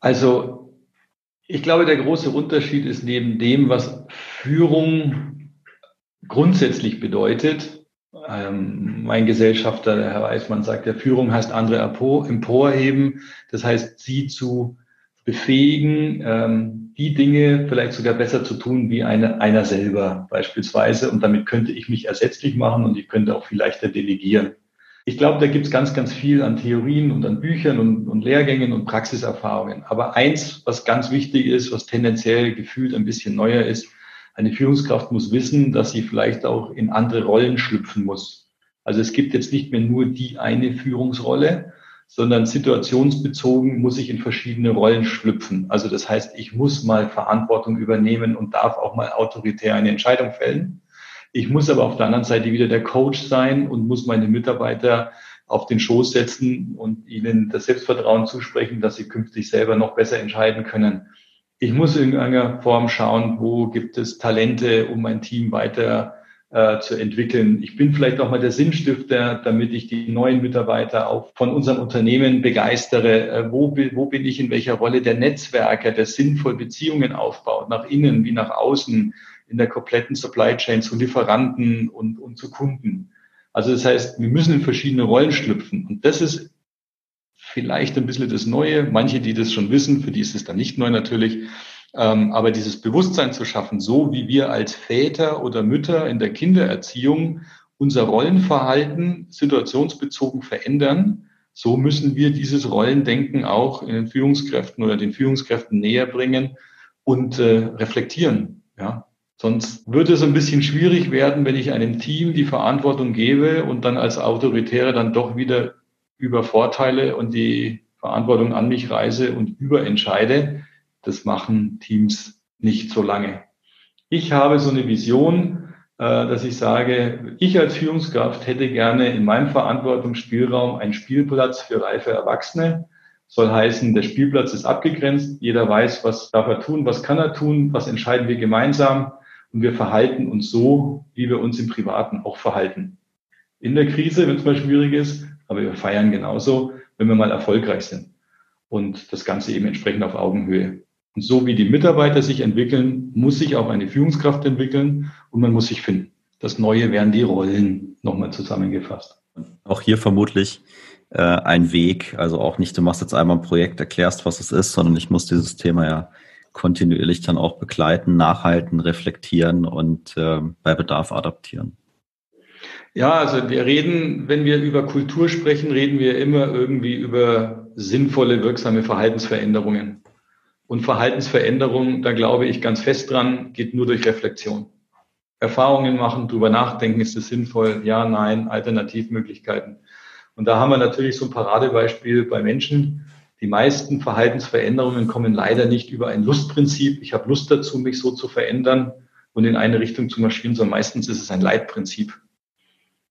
Also ich glaube, der große Unterschied ist neben dem, was Führung grundsätzlich bedeutet, ähm, mein Gesellschafter, der Herr Weismann, sagt, der Führung heißt andere emporheben. Das heißt, sie zu befähigen, ähm, die Dinge vielleicht sogar besser zu tun wie eine, einer selber beispielsweise. Und damit könnte ich mich ersetzlich machen und ich könnte auch viel leichter delegieren. Ich glaube, da gibt es ganz, ganz viel an Theorien und an Büchern und, und Lehrgängen und Praxiserfahrungen. Aber eins, was ganz wichtig ist, was tendenziell gefühlt ein bisschen neuer ist, eine Führungskraft muss wissen, dass sie vielleicht auch in andere Rollen schlüpfen muss. Also es gibt jetzt nicht mehr nur die eine Führungsrolle, sondern situationsbezogen muss ich in verschiedene Rollen schlüpfen. Also das heißt, ich muss mal Verantwortung übernehmen und darf auch mal autoritär eine Entscheidung fällen. Ich muss aber auf der anderen Seite wieder der Coach sein und muss meine Mitarbeiter auf den Schoß setzen und ihnen das Selbstvertrauen zusprechen, dass sie künftig selber noch besser entscheiden können. Ich muss in irgendeiner Form schauen, wo gibt es Talente, um mein Team weiter äh, zu entwickeln. Ich bin vielleicht auch mal der Sinnstifter, damit ich die neuen Mitarbeiter auch von unserem Unternehmen begeistere. Äh, wo, wo bin ich in welcher Rolle der Netzwerker, der sinnvoll Beziehungen aufbaut, nach innen wie nach außen? in der kompletten Supply Chain zu Lieferanten und, und zu Kunden. Also das heißt, wir müssen in verschiedene Rollen schlüpfen. Und das ist vielleicht ein bisschen das Neue. Manche, die das schon wissen, für die ist es dann nicht neu natürlich. Ähm, aber dieses Bewusstsein zu schaffen, so wie wir als Väter oder Mütter in der Kindererziehung unser Rollenverhalten situationsbezogen verändern, so müssen wir dieses Rollendenken auch in den Führungskräften oder den Führungskräften näher bringen und äh, reflektieren. Ja, Sonst würde es ein bisschen schwierig werden, wenn ich einem Team die Verantwortung gebe und dann als Autoritäre dann doch wieder übervorteile und die Verantwortung an mich reise und überentscheide. Das machen Teams nicht so lange. Ich habe so eine Vision, äh, dass ich sage, ich als Führungskraft hätte gerne in meinem Verantwortungsspielraum einen Spielplatz für reife Erwachsene. Soll heißen, der Spielplatz ist abgegrenzt. Jeder weiß, was darf er tun, was kann er tun, was entscheiden wir gemeinsam und wir verhalten uns so, wie wir uns im Privaten auch verhalten. In der Krise, wenn es mal schwierig ist, aber wir feiern genauso, wenn wir mal erfolgreich sind. Und das Ganze eben entsprechend auf Augenhöhe. Und so wie die Mitarbeiter sich entwickeln, muss sich auch eine Führungskraft entwickeln und man muss sich finden. Das Neue wären die Rollen nochmal zusammengefasst. Auch hier vermutlich äh, ein Weg, also auch nicht, du machst jetzt einmal ein Projekt, erklärst, was es ist, sondern ich muss dieses Thema ja kontinuierlich dann auch begleiten, nachhalten, reflektieren und äh, bei Bedarf adaptieren. Ja, also wir reden, wenn wir über Kultur sprechen, reden wir immer irgendwie über sinnvolle, wirksame Verhaltensveränderungen. Und Verhaltensveränderung, da glaube ich ganz fest dran, geht nur durch Reflexion. Erfahrungen machen, drüber nachdenken, ist es sinnvoll? Ja, nein, Alternativmöglichkeiten. Und da haben wir natürlich so ein Paradebeispiel bei Menschen, die meisten Verhaltensveränderungen kommen leider nicht über ein Lustprinzip. Ich habe Lust dazu, mich so zu verändern und in eine Richtung zu marschieren, sondern meistens ist es ein Leitprinzip.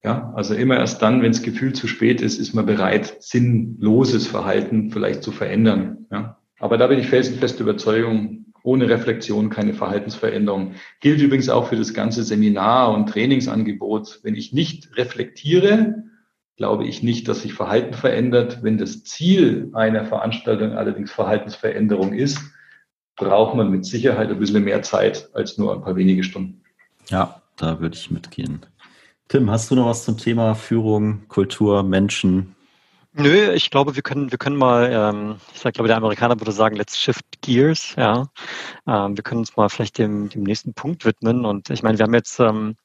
Ja, also immer erst dann, wenn das Gefühl zu spät ist, ist man bereit, sinnloses Verhalten vielleicht zu verändern. Ja, aber da bin ich felsenfeste Überzeugung, ohne Reflexion keine Verhaltensveränderung. Gilt übrigens auch für das ganze Seminar und Trainingsangebot. Wenn ich nicht reflektiere, glaube ich nicht, dass sich Verhalten verändert. Wenn das Ziel einer Veranstaltung allerdings Verhaltensveränderung ist, braucht man mit Sicherheit ein bisschen mehr Zeit als nur ein paar wenige Stunden. Ja, da würde ich mitgehen. Tim, hast du noch was zum Thema Führung, Kultur, Menschen? Nö, ich glaube, wir können, wir können mal, ähm, ich sag, glaube, der Amerikaner würde sagen, let's shift gears, ja. Ähm, wir können uns mal vielleicht dem, dem nächsten Punkt widmen. Und ich meine, wir haben jetzt ähm,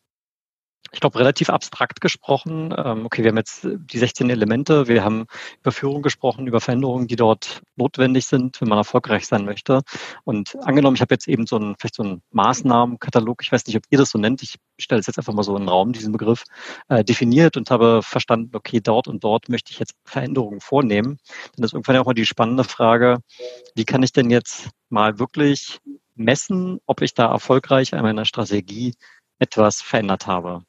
ich glaube, relativ abstrakt gesprochen. Ähm, okay, wir haben jetzt die 16 Elemente, wir haben über Führung gesprochen, über Veränderungen, die dort notwendig sind, wenn man erfolgreich sein möchte. Und angenommen, ich habe jetzt eben so einen, vielleicht so einen Maßnahmenkatalog, ich weiß nicht, ob ihr das so nennt, ich stelle es jetzt einfach mal so in den Raum, diesen Begriff, äh, definiert und habe verstanden, okay, dort und dort möchte ich jetzt Veränderungen vornehmen. Dann ist irgendwann ja auch mal die spannende Frage, wie kann ich denn jetzt mal wirklich messen, ob ich da erfolgreich an meiner Strategie etwas verändert habe?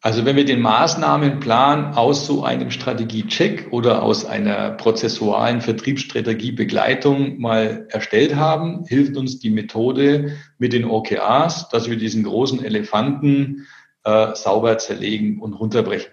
Also wenn wir den Maßnahmenplan aus so einem Strategiecheck oder aus einer prozessualen Vertriebsstrategiebegleitung mal erstellt haben, hilft uns die Methode mit den OKRs, dass wir diesen großen Elefanten äh, sauber zerlegen und runterbrechen.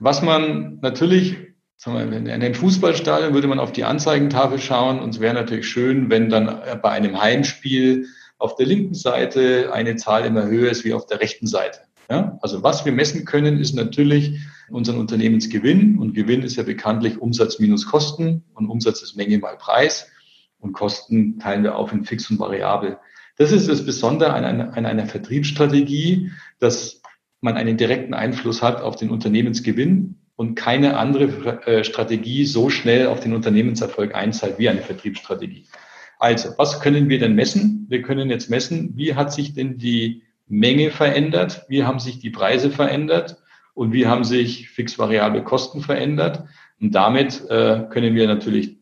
Was man natürlich, sagen wir, in einem Fußballstadion würde man auf die Anzeigentafel schauen und es wäre natürlich schön, wenn dann bei einem Heimspiel auf der linken Seite eine Zahl immer höher ist wie auf der rechten Seite. Ja, also was wir messen können, ist natürlich unseren Unternehmensgewinn. Und Gewinn ist ja bekanntlich Umsatz minus Kosten und Umsatz ist Menge mal Preis. und Kosten teilen wir auf in fix und variabel. Das ist das Besondere an einer, an einer Vertriebsstrategie, dass man einen direkten Einfluss hat auf den Unternehmensgewinn und keine andere äh, Strategie so schnell auf den Unternehmenserfolg einzahlt wie eine Vertriebsstrategie. Also, was können wir denn messen? Wir können jetzt messen, wie hat sich denn die Menge verändert, wie haben sich die Preise verändert und wie haben sich fix-variable Kosten verändert. Und damit äh, können wir natürlich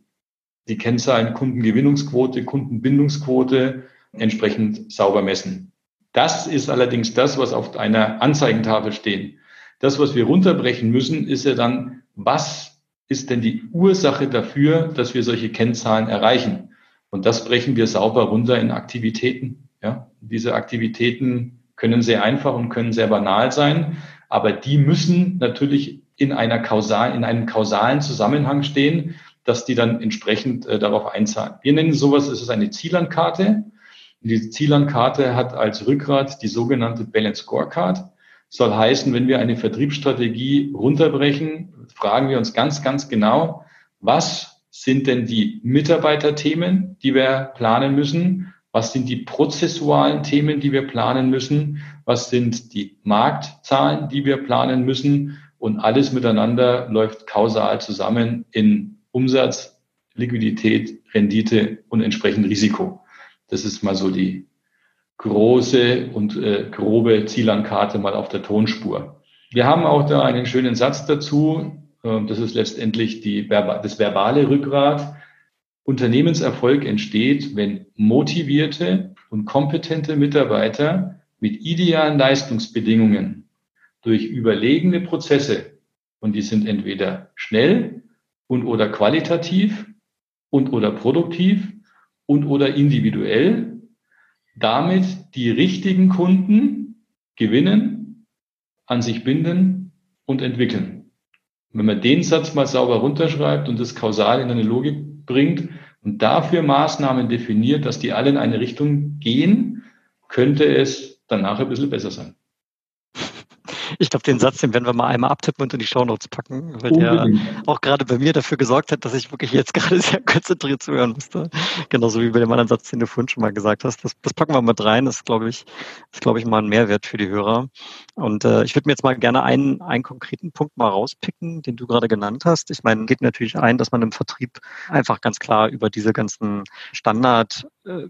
die Kennzahlen Kundengewinnungsquote, Kundenbindungsquote entsprechend sauber messen. Das ist allerdings das, was auf einer Anzeigentafel steht. Das, was wir runterbrechen müssen, ist ja dann, was ist denn die Ursache dafür, dass wir solche Kennzahlen erreichen? Und das brechen wir sauber runter in Aktivitäten. Ja, diese Aktivitäten können sehr einfach und können sehr banal sein, aber die müssen natürlich in einer kausal, in einem kausalen Zusammenhang stehen, dass die dann entsprechend äh, darauf einzahlen. Wir nennen sowas, es ist eine Ziellandkarte. Diese Ziellandkarte hat als Rückgrat die sogenannte Balance Scorecard. Soll heißen, wenn wir eine Vertriebsstrategie runterbrechen, fragen wir uns ganz, ganz genau, was sind denn die Mitarbeiterthemen, die wir planen müssen? Was sind die prozessualen Themen, die wir planen müssen? Was sind die Marktzahlen, die wir planen müssen? Und alles miteinander läuft kausal zusammen in Umsatz, Liquidität, Rendite und entsprechend Risiko. Das ist mal so die große und äh, grobe Zielankarte mal auf der Tonspur. Wir haben auch da einen schönen Satz dazu. Äh, das ist letztendlich die, das verbale Rückgrat. Unternehmenserfolg entsteht, wenn motivierte und kompetente Mitarbeiter mit idealen Leistungsbedingungen durch überlegene Prozesse, und die sind entweder schnell und oder qualitativ und oder produktiv und oder individuell, damit die richtigen Kunden gewinnen, an sich binden und entwickeln. Wenn man den Satz mal sauber runterschreibt und das kausal in eine Logik bringt und dafür Maßnahmen definiert, dass die alle in eine Richtung gehen, könnte es danach ein bisschen besser sein. Ich glaube, den Satz, den werden wir mal einmal abtippen und in die Shownotes packen, weil der auch gerade bei mir dafür gesorgt hat, dass ich wirklich jetzt gerade sehr konzentriert zuhören musste. Genauso wie bei dem anderen Satz, den du vorhin schon mal gesagt hast. Das, das packen wir mit rein. Das ist, glaube ich, ist, glaube ich, mal ein Mehrwert für die Hörer. Und äh, ich würde mir jetzt mal gerne einen, einen konkreten Punkt mal rauspicken, den du gerade genannt hast. Ich meine, geht natürlich ein, dass man im Vertrieb einfach ganz klar über diese ganzen Standard äh,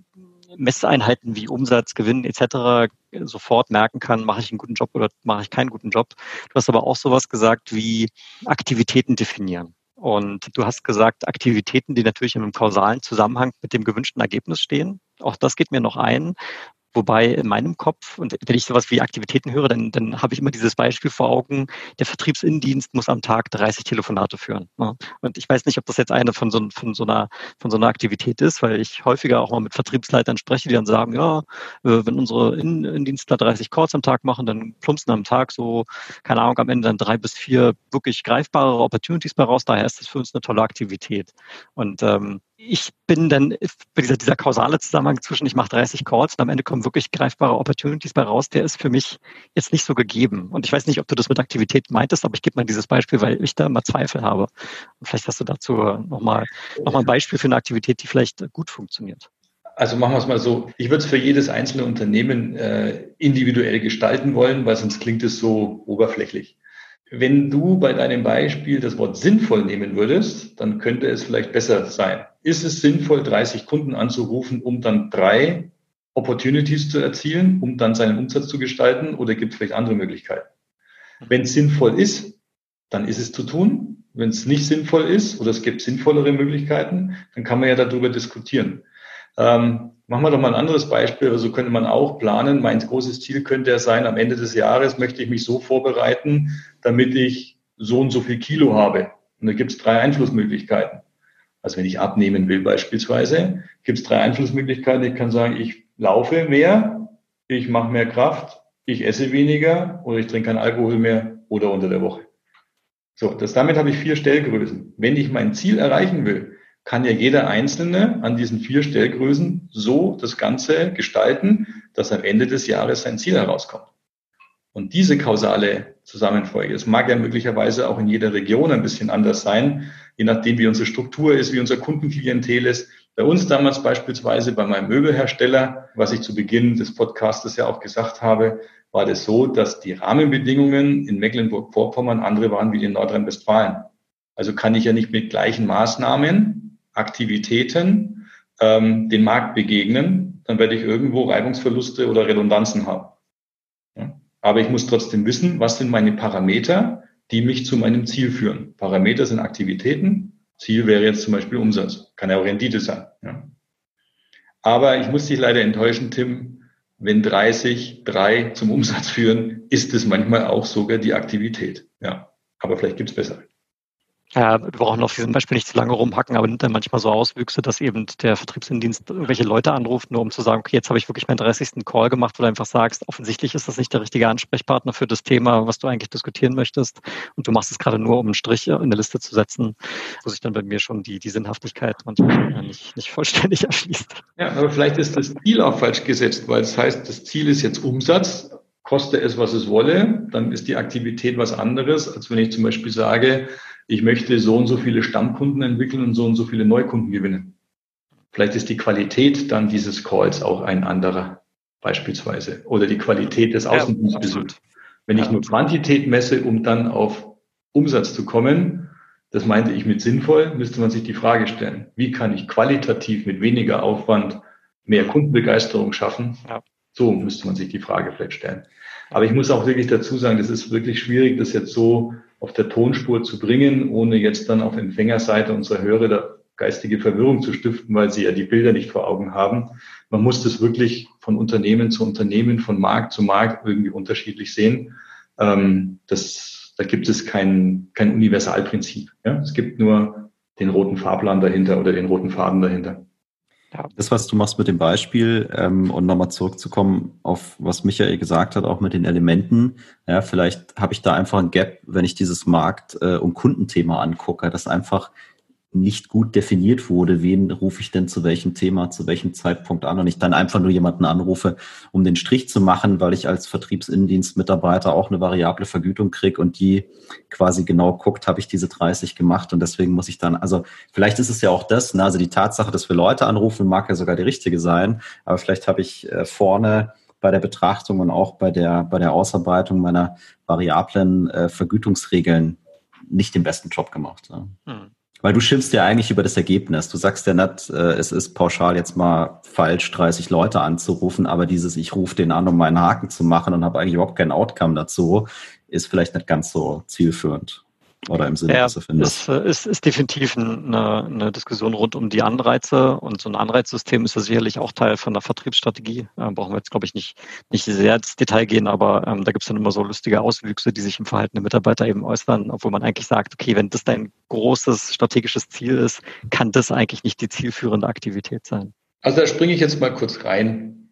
Messeinheiten wie Umsatz, Gewinn etc. sofort merken kann, mache ich einen guten Job oder mache ich keinen guten Job. Du hast aber auch sowas gesagt wie Aktivitäten definieren. Und du hast gesagt, Aktivitäten, die natürlich in einem kausalen Zusammenhang mit dem gewünschten Ergebnis stehen. Auch das geht mir noch ein. Wobei in meinem Kopf, und wenn ich sowas wie Aktivitäten höre, dann, dann habe ich immer dieses Beispiel vor Augen, der Vertriebsinnendienst muss am Tag 30 Telefonate führen. Ne? Und ich weiß nicht, ob das jetzt eine von so, von so, einer, von so einer Aktivität ist, weil ich häufiger auch mal mit Vertriebsleitern spreche, die dann sagen, ja, äh, wenn unsere Innendienstler 30 Calls am Tag machen, dann plumpsen am Tag so, keine Ahnung, am Ende dann drei bis vier wirklich greifbare Opportunities bei raus. Daher ist das für uns eine tolle Aktivität. Und ähm, ich bin dann dieser, dieser kausale Zusammenhang zwischen, ich mache 30 Calls und am Ende kommen wirklich greifbare Opportunities bei raus, der ist für mich jetzt nicht so gegeben. Und ich weiß nicht, ob du das mit Aktivität meintest, aber ich gebe mal dieses Beispiel, weil ich da immer Zweifel habe. Und vielleicht hast du dazu nochmal noch mal ein Beispiel für eine Aktivität, die vielleicht gut funktioniert. Also machen wir es mal so. Ich würde es für jedes einzelne Unternehmen äh, individuell gestalten wollen, weil sonst klingt es so oberflächlich. Wenn du bei deinem Beispiel das Wort sinnvoll nehmen würdest, dann könnte es vielleicht besser sein. Ist es sinnvoll, 30 Kunden anzurufen, um dann drei Opportunities zu erzielen, um dann seinen Umsatz zu gestalten oder gibt es vielleicht andere Möglichkeiten? Wenn es sinnvoll ist, dann ist es zu tun. Wenn es nicht sinnvoll ist oder es gibt sinnvollere Möglichkeiten, dann kann man ja darüber diskutieren. Ähm, machen wir doch mal ein anderes Beispiel. Also könnte man auch planen. Mein großes Ziel könnte ja sein, am Ende des Jahres möchte ich mich so vorbereiten, damit ich so und so viel Kilo habe. Und da gibt es drei Einflussmöglichkeiten. Also wenn ich abnehmen will beispielsweise, gibt es drei Einflussmöglichkeiten. Ich kann sagen, ich laufe mehr, ich mache mehr Kraft, ich esse weniger oder ich trinke keinen Alkohol mehr oder unter der Woche. So, das, damit habe ich vier Stellgrößen. Wenn ich mein Ziel erreichen will, kann ja jeder Einzelne an diesen vier Stellgrößen so das Ganze gestalten, dass am Ende des Jahres sein Ziel herauskommt. Und diese kausale Zusammenfolge, das mag ja möglicherweise auch in jeder Region ein bisschen anders sein, je nachdem, wie unsere Struktur ist, wie unser Kundenklientel ist. Bei uns damals beispielsweise bei meinem Möbelhersteller, was ich zu Beginn des Podcastes ja auch gesagt habe, war das so, dass die Rahmenbedingungen in Mecklenburg-Vorpommern andere waren wie in Nordrhein-Westfalen. Also kann ich ja nicht mit gleichen Maßnahmen, Aktivitäten ähm, den Markt begegnen, dann werde ich irgendwo Reibungsverluste oder Redundanzen haben. Ja? Aber ich muss trotzdem wissen, was sind meine Parameter, die mich zu meinem Ziel führen. Parameter sind Aktivitäten, Ziel wäre jetzt zum Beispiel Umsatz, kann ja auch Rendite sein. Ja. Aber ich muss dich leider enttäuschen, Tim, wenn 30 drei zum Umsatz führen, ist es manchmal auch sogar die Aktivität. Ja, aber vielleicht gibt es bessere. Ja, wir brauchen auf diesem Beispiel nicht zu lange rumhacken, aber nimmt dann manchmal so Auswüchse, dass eben der Vertriebsindienst irgendwelche Leute anruft, nur um zu sagen, okay, jetzt habe ich wirklich meinen 30. Call gemacht, wo du einfach sagst, offensichtlich ist das nicht der richtige Ansprechpartner für das Thema, was du eigentlich diskutieren möchtest. Und du machst es gerade nur, um einen Strich in der Liste zu setzen, wo sich dann bei mir schon die, die Sinnhaftigkeit manchmal nicht, nicht vollständig erschließt. Ja, aber vielleicht ist das Ziel auch falsch gesetzt, weil es das heißt, das Ziel ist jetzt Umsatz, koste es, was es wolle, dann ist die Aktivität was anderes, als wenn ich zum Beispiel sage, ich möchte so und so viele Stammkunden entwickeln und so und so viele Neukunden gewinnen. Vielleicht ist die Qualität dann dieses Calls auch ein anderer, beispielsweise. Oder die Qualität des Außendienstbesuchs. Wenn ich nur Quantität messe, um dann auf Umsatz zu kommen, das meinte ich mit sinnvoll, müsste man sich die Frage stellen, wie kann ich qualitativ mit weniger Aufwand mehr Kundenbegeisterung schaffen? So müsste man sich die Frage vielleicht stellen. Aber ich muss auch wirklich dazu sagen, das ist wirklich schwierig, das jetzt so auf der Tonspur zu bringen, ohne jetzt dann auf Empfängerseite unserer Hörer da geistige Verwirrung zu stiften, weil sie ja die Bilder nicht vor Augen haben. Man muss das wirklich von Unternehmen zu Unternehmen, von Markt zu Markt irgendwie unterschiedlich sehen. Ähm, das, da gibt es kein, kein Universalprinzip. Ja? Es gibt nur den roten Fahrplan dahinter oder den roten Faden dahinter. Ja. Das, was du machst mit dem Beispiel ähm, und nochmal zurückzukommen auf was Michael gesagt hat, auch mit den Elementen. Ja, vielleicht habe ich da einfach ein Gap, wenn ich dieses Markt- äh, und Kundenthema angucke, dass einfach nicht gut definiert wurde, wen rufe ich denn zu welchem Thema, zu welchem Zeitpunkt an und ich dann einfach nur jemanden anrufe, um den Strich zu machen, weil ich als Vertriebsinnendienstmitarbeiter auch eine variable Vergütung kriege und die quasi genau guckt, habe ich diese 30 gemacht und deswegen muss ich dann, also vielleicht ist es ja auch das, ne, also die Tatsache, dass wir Leute anrufen, mag ja sogar die richtige sein, aber vielleicht habe ich äh, vorne bei der Betrachtung und auch bei der, bei der Ausarbeitung meiner variablen äh, Vergütungsregeln nicht den besten Job gemacht. Ja. Hm. Weil du schimpfst ja eigentlich über das Ergebnis. Du sagst ja nicht, äh, es ist pauschal jetzt mal falsch, 30 Leute anzurufen, aber dieses, ich rufe den an, um meinen Haken zu machen und habe eigentlich überhaupt kein Outcome dazu, ist vielleicht nicht ganz so zielführend oder im Sinne, ja, was du findest. Es ist, ist definitiv eine, eine, Diskussion rund um die Anreize und so ein Anreizsystem ist ja sicherlich auch Teil von der Vertriebsstrategie. Äh, brauchen wir jetzt, glaube ich, nicht, nicht sehr ins Detail gehen, aber ähm, da gibt es dann immer so lustige Auswüchse, die sich im Verhalten der Mitarbeiter eben äußern, obwohl man eigentlich sagt, okay, wenn das dein großes strategisches Ziel ist, kann das eigentlich nicht die zielführende Aktivität sein. Also da springe ich jetzt mal kurz rein.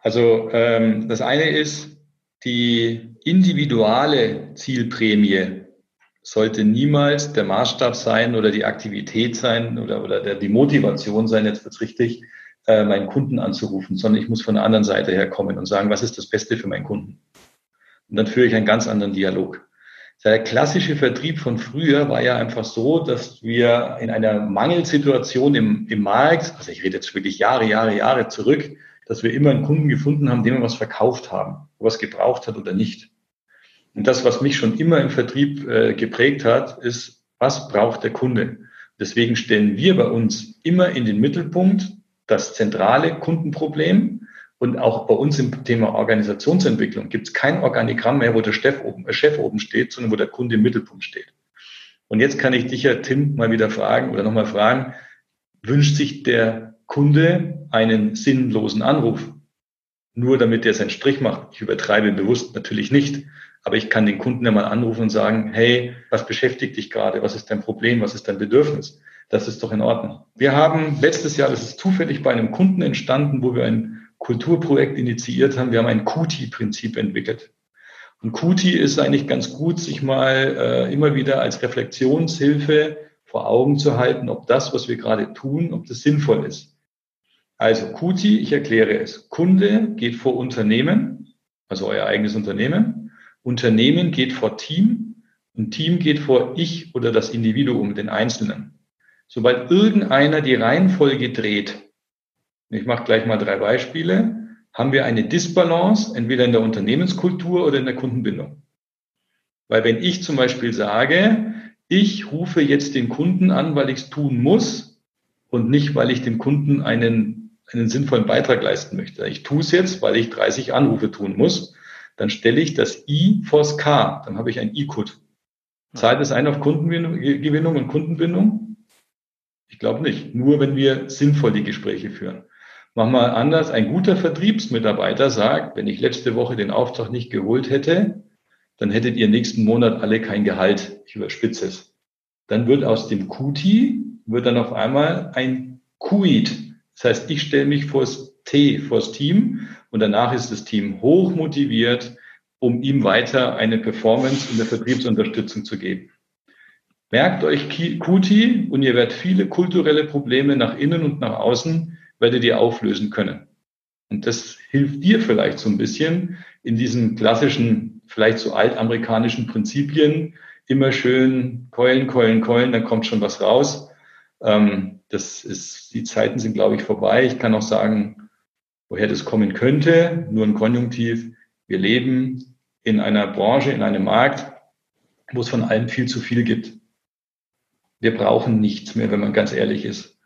Also ähm, das eine ist die individuelle Zielprämie sollte niemals der Maßstab sein oder die Aktivität sein oder, oder der, die Motivation sein, jetzt wird's richtig, äh, meinen Kunden anzurufen, sondern ich muss von der anderen Seite her kommen und sagen, was ist das Beste für meinen Kunden? Und dann führe ich einen ganz anderen Dialog. Der klassische Vertrieb von früher war ja einfach so, dass wir in einer Mangelsituation im, im Markt, also ich rede jetzt wirklich Jahre, Jahre, Jahre zurück, dass wir immer einen Kunden gefunden haben, dem wir was verkauft haben, was gebraucht hat oder nicht. Und das, was mich schon immer im Vertrieb äh, geprägt hat, ist, was braucht der Kunde? Deswegen stellen wir bei uns immer in den Mittelpunkt das zentrale Kundenproblem. Und auch bei uns im Thema Organisationsentwicklung gibt es kein Organigramm mehr, wo der Chef oben, äh Chef oben steht, sondern wo der Kunde im Mittelpunkt steht. Und jetzt kann ich dich ja, Tim, mal wieder fragen oder nochmal fragen, wünscht sich der Kunde einen sinnlosen Anruf? Nur damit er seinen Strich macht. Ich übertreibe bewusst natürlich nicht. Aber ich kann den Kunden ja mal anrufen und sagen, hey, was beschäftigt dich gerade? Was ist dein Problem? Was ist dein Bedürfnis? Das ist doch in Ordnung. Wir haben letztes Jahr, das ist zufällig bei einem Kunden entstanden, wo wir ein Kulturprojekt initiiert haben. Wir haben ein QT-Prinzip entwickelt. Und QT ist eigentlich ganz gut, sich mal äh, immer wieder als Reflexionshilfe vor Augen zu halten, ob das, was wir gerade tun, ob das sinnvoll ist. Also QT, ich erkläre es. Kunde geht vor Unternehmen, also euer eigenes Unternehmen. Unternehmen geht vor Team und Team geht vor ich oder das Individuum, den Einzelnen. Sobald irgendeiner die Reihenfolge dreht, ich mache gleich mal drei Beispiele, haben wir eine Disbalance entweder in der Unternehmenskultur oder in der Kundenbindung. Weil wenn ich zum Beispiel sage, ich rufe jetzt den Kunden an, weil ich es tun muss und nicht, weil ich dem Kunden einen, einen sinnvollen Beitrag leisten möchte. Ich tue es jetzt, weil ich 30 Anrufe tun muss. Dann stelle ich das I vors K. Dann habe ich ein I-Cut. Zahlt es ein auf Kundengewinnung und Kundenbindung? Ich glaube nicht. Nur wenn wir sinnvoll die Gespräche führen. Mach mal anders. Ein guter Vertriebsmitarbeiter sagt, wenn ich letzte Woche den Auftrag nicht geholt hätte, dann hättet ihr nächsten Monat alle kein Gehalt. Ich überspitze es. Dann wird aus dem QT, wird dann auf einmal ein QIT. Das heißt, ich stelle mich vors T, vors Team und danach ist das Team hoch motiviert, um ihm weiter eine Performance in der Vertriebsunterstützung zu geben. Merkt euch QT und ihr werdet viele kulturelle Probleme nach innen und nach außen, werdet ihr auflösen können. Und das hilft dir vielleicht so ein bisschen in diesen klassischen, vielleicht so altamerikanischen Prinzipien, immer schön keulen, keulen, keulen, dann kommt schon was raus. Ähm, das ist, die Zeiten sind, glaube ich, vorbei. Ich kann auch sagen, woher das kommen könnte, nur ein Konjunktiv. Wir leben in einer Branche, in einem Markt, wo es von allem viel zu viel gibt. Wir brauchen nichts mehr, wenn man ganz ehrlich ist.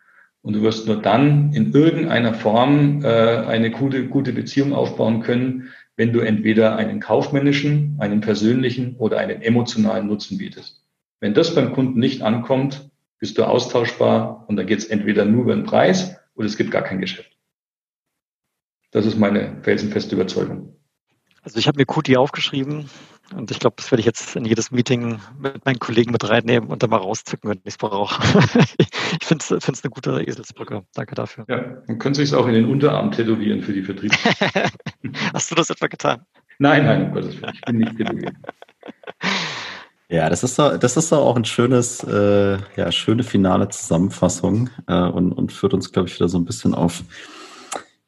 Und du wirst nur dann in irgendeiner Form äh, eine gute, gute Beziehung aufbauen können, wenn du entweder einen kaufmännischen, einen persönlichen oder einen emotionalen Nutzen bietest. Wenn das beim Kunden nicht ankommt, bist du austauschbar und dann geht es entweder nur über den Preis oder es gibt gar kein Geschäft. Das ist meine felsenfeste Überzeugung. Also ich habe mir QT aufgeschrieben und ich glaube, das werde ich jetzt in jedes Meeting mit meinen Kollegen mit reinnehmen und dann mal rauszücken, wenn ich es brauche. ich finde es eine gute Eselsbrücke. Danke dafür. Ja, man könnte sich auch in den Unterarm tätowieren für die Vertriebs. Hast du das etwa getan? Nein, nein, um Gottes Willen. Ich bin nicht tätowiert. Ja, das ist doch, das ist doch auch ein schönes, äh, ja, schöne finale Zusammenfassung äh, und, und führt uns, glaube ich, wieder so ein bisschen auf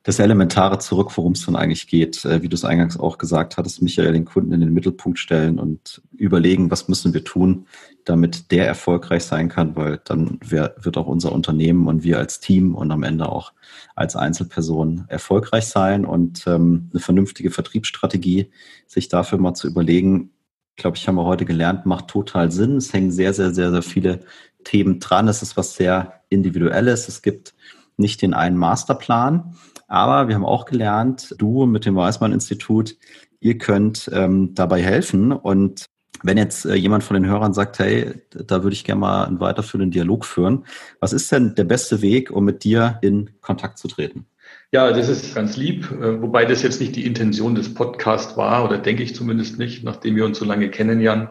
das Elementare zurück, worum es dann eigentlich geht. Äh, wie du es eingangs auch gesagt hattest, Michael, den Kunden in den Mittelpunkt stellen und überlegen, was müssen wir tun, damit der erfolgreich sein kann, weil dann wird auch unser Unternehmen und wir als Team und am Ende auch als Einzelperson erfolgreich sein und ähm, eine vernünftige Vertriebsstrategie, sich dafür mal zu überlegen, glaube ich, haben wir heute gelernt, macht total Sinn. Es hängen sehr, sehr, sehr, sehr viele Themen dran. Es ist was sehr Individuelles. Es gibt nicht den einen Masterplan. Aber wir haben auch gelernt, du mit dem Weismann-Institut, ihr könnt ähm, dabei helfen. Und wenn jetzt äh, jemand von den Hörern sagt, hey, da würde ich gerne mal einen weiterführenden Dialog führen, was ist denn der beste Weg, um mit dir in Kontakt zu treten? Ja, das ist ganz lieb, äh, wobei das jetzt nicht die Intention des Podcasts war, oder denke ich zumindest nicht, nachdem wir uns so lange kennen, Jan.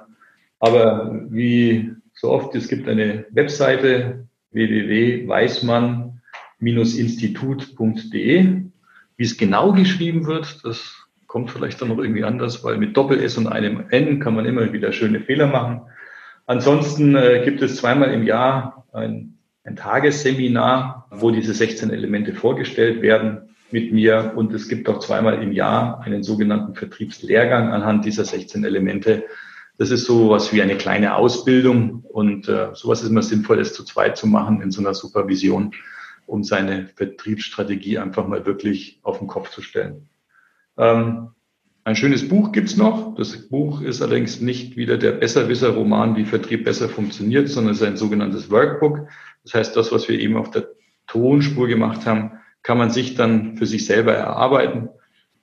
Aber wie so oft, es gibt eine Webseite www.weißmann institut.de. Wie es genau geschrieben wird, das kommt vielleicht dann noch irgendwie anders, weil mit Doppel-S und einem N kann man immer wieder schöne Fehler machen. Ansonsten äh, gibt es zweimal im Jahr ein, ein Tagesseminar, wo diese 16 Elemente vorgestellt werden mit mir. Und es gibt auch zweimal im Jahr einen sogenannten Vertriebslehrgang anhand dieser 16 Elemente. Das ist so was wie eine kleine Ausbildung und äh, sowas ist immer sinnvoll, es zu zweit zu machen in so einer Supervision um seine Vertriebsstrategie einfach mal wirklich auf den Kopf zu stellen. Ähm, ein schönes Buch gibt's noch. Das Buch ist allerdings nicht wieder der Besserwisser-Roman, wie Vertrieb besser funktioniert, sondern es ist ein sogenanntes Workbook. Das heißt, das, was wir eben auf der Tonspur gemacht haben, kann man sich dann für sich selber erarbeiten.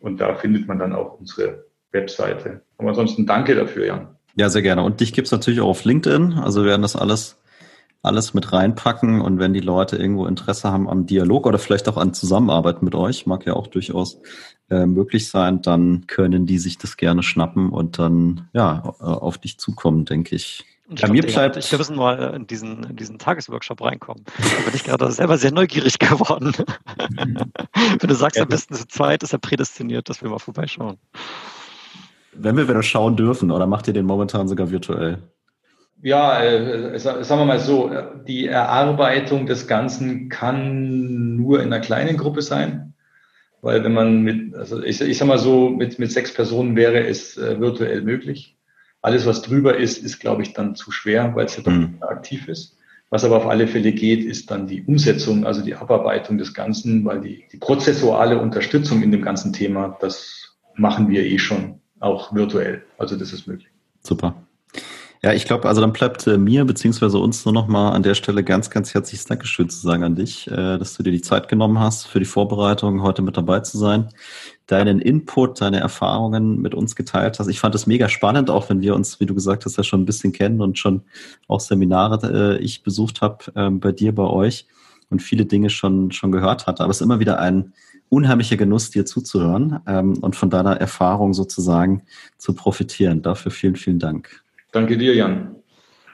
Und da findet man dann auch unsere Webseite. Aber ansonsten danke dafür, Jan. Ja, sehr gerne. Und dich gibt's natürlich auch auf LinkedIn. Also werden das alles alles mit reinpacken und wenn die Leute irgendwo Interesse haben am Dialog oder vielleicht auch an Zusammenarbeit mit euch, mag ja auch durchaus äh, möglich sein, dann können die sich das gerne schnappen und dann ja auf dich zukommen, denke ich. Und ich Bei mir bleibt. Ich wir müssen mal in diesen, in diesen Tagesworkshop reinkommen. Da bin ich gerade selber sehr neugierig geworden. Wenn du sagst, am besten zu zweit, ist er prädestiniert, dass wir mal vorbeischauen. Wenn wir wieder schauen dürfen, oder macht ihr den momentan sogar virtuell? Ja, äh, sagen wir mal so, die Erarbeitung des Ganzen kann nur in einer kleinen Gruppe sein, weil wenn man mit, also ich, ich sag mal so, mit, mit sechs Personen wäre es äh, virtuell möglich. Alles, was drüber ist, ist, glaube ich, dann zu schwer, weil es ja doch mhm. aktiv ist. Was aber auf alle Fälle geht, ist dann die Umsetzung, also die Abarbeitung des Ganzen, weil die, die prozessuale Unterstützung in dem ganzen Thema, das machen wir eh schon, auch virtuell. Also das ist möglich. Super. Ja, ich glaube, also dann bleibt äh, mir beziehungsweise uns nur noch mal an der Stelle ganz, ganz herzliches Dankeschön zu sagen an dich, äh, dass du dir die Zeit genommen hast für die Vorbereitung, heute mit dabei zu sein, deinen Input, deine Erfahrungen mit uns geteilt hast. Ich fand es mega spannend, auch wenn wir uns, wie du gesagt hast, ja schon ein bisschen kennen und schon auch Seminare äh, ich besucht habe äh, bei dir, bei euch und viele Dinge schon, schon gehört hatte. Aber es ist immer wieder ein unheimlicher Genuss, dir zuzuhören ähm, und von deiner Erfahrung sozusagen zu profitieren. Dafür vielen, vielen Dank. Danke dir, Jan.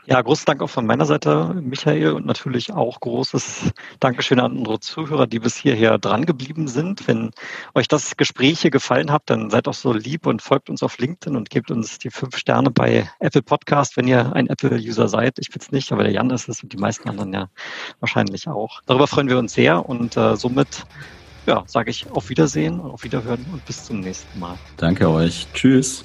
Ja, großes Dank auch von meiner Seite, Michael, und natürlich auch großes Dankeschön an unsere Zuhörer, die bis hierher dran geblieben sind. Wenn euch das Gespräch hier gefallen hat, dann seid auch so lieb und folgt uns auf LinkedIn und gebt uns die fünf Sterne bei Apple Podcast, wenn ihr ein Apple-User seid. Ich bin's nicht, aber der Jan ist es und die meisten anderen ja wahrscheinlich auch. Darüber freuen wir uns sehr und äh, somit ja, sage ich auf Wiedersehen, auf Wiederhören und bis zum nächsten Mal. Danke euch. Tschüss.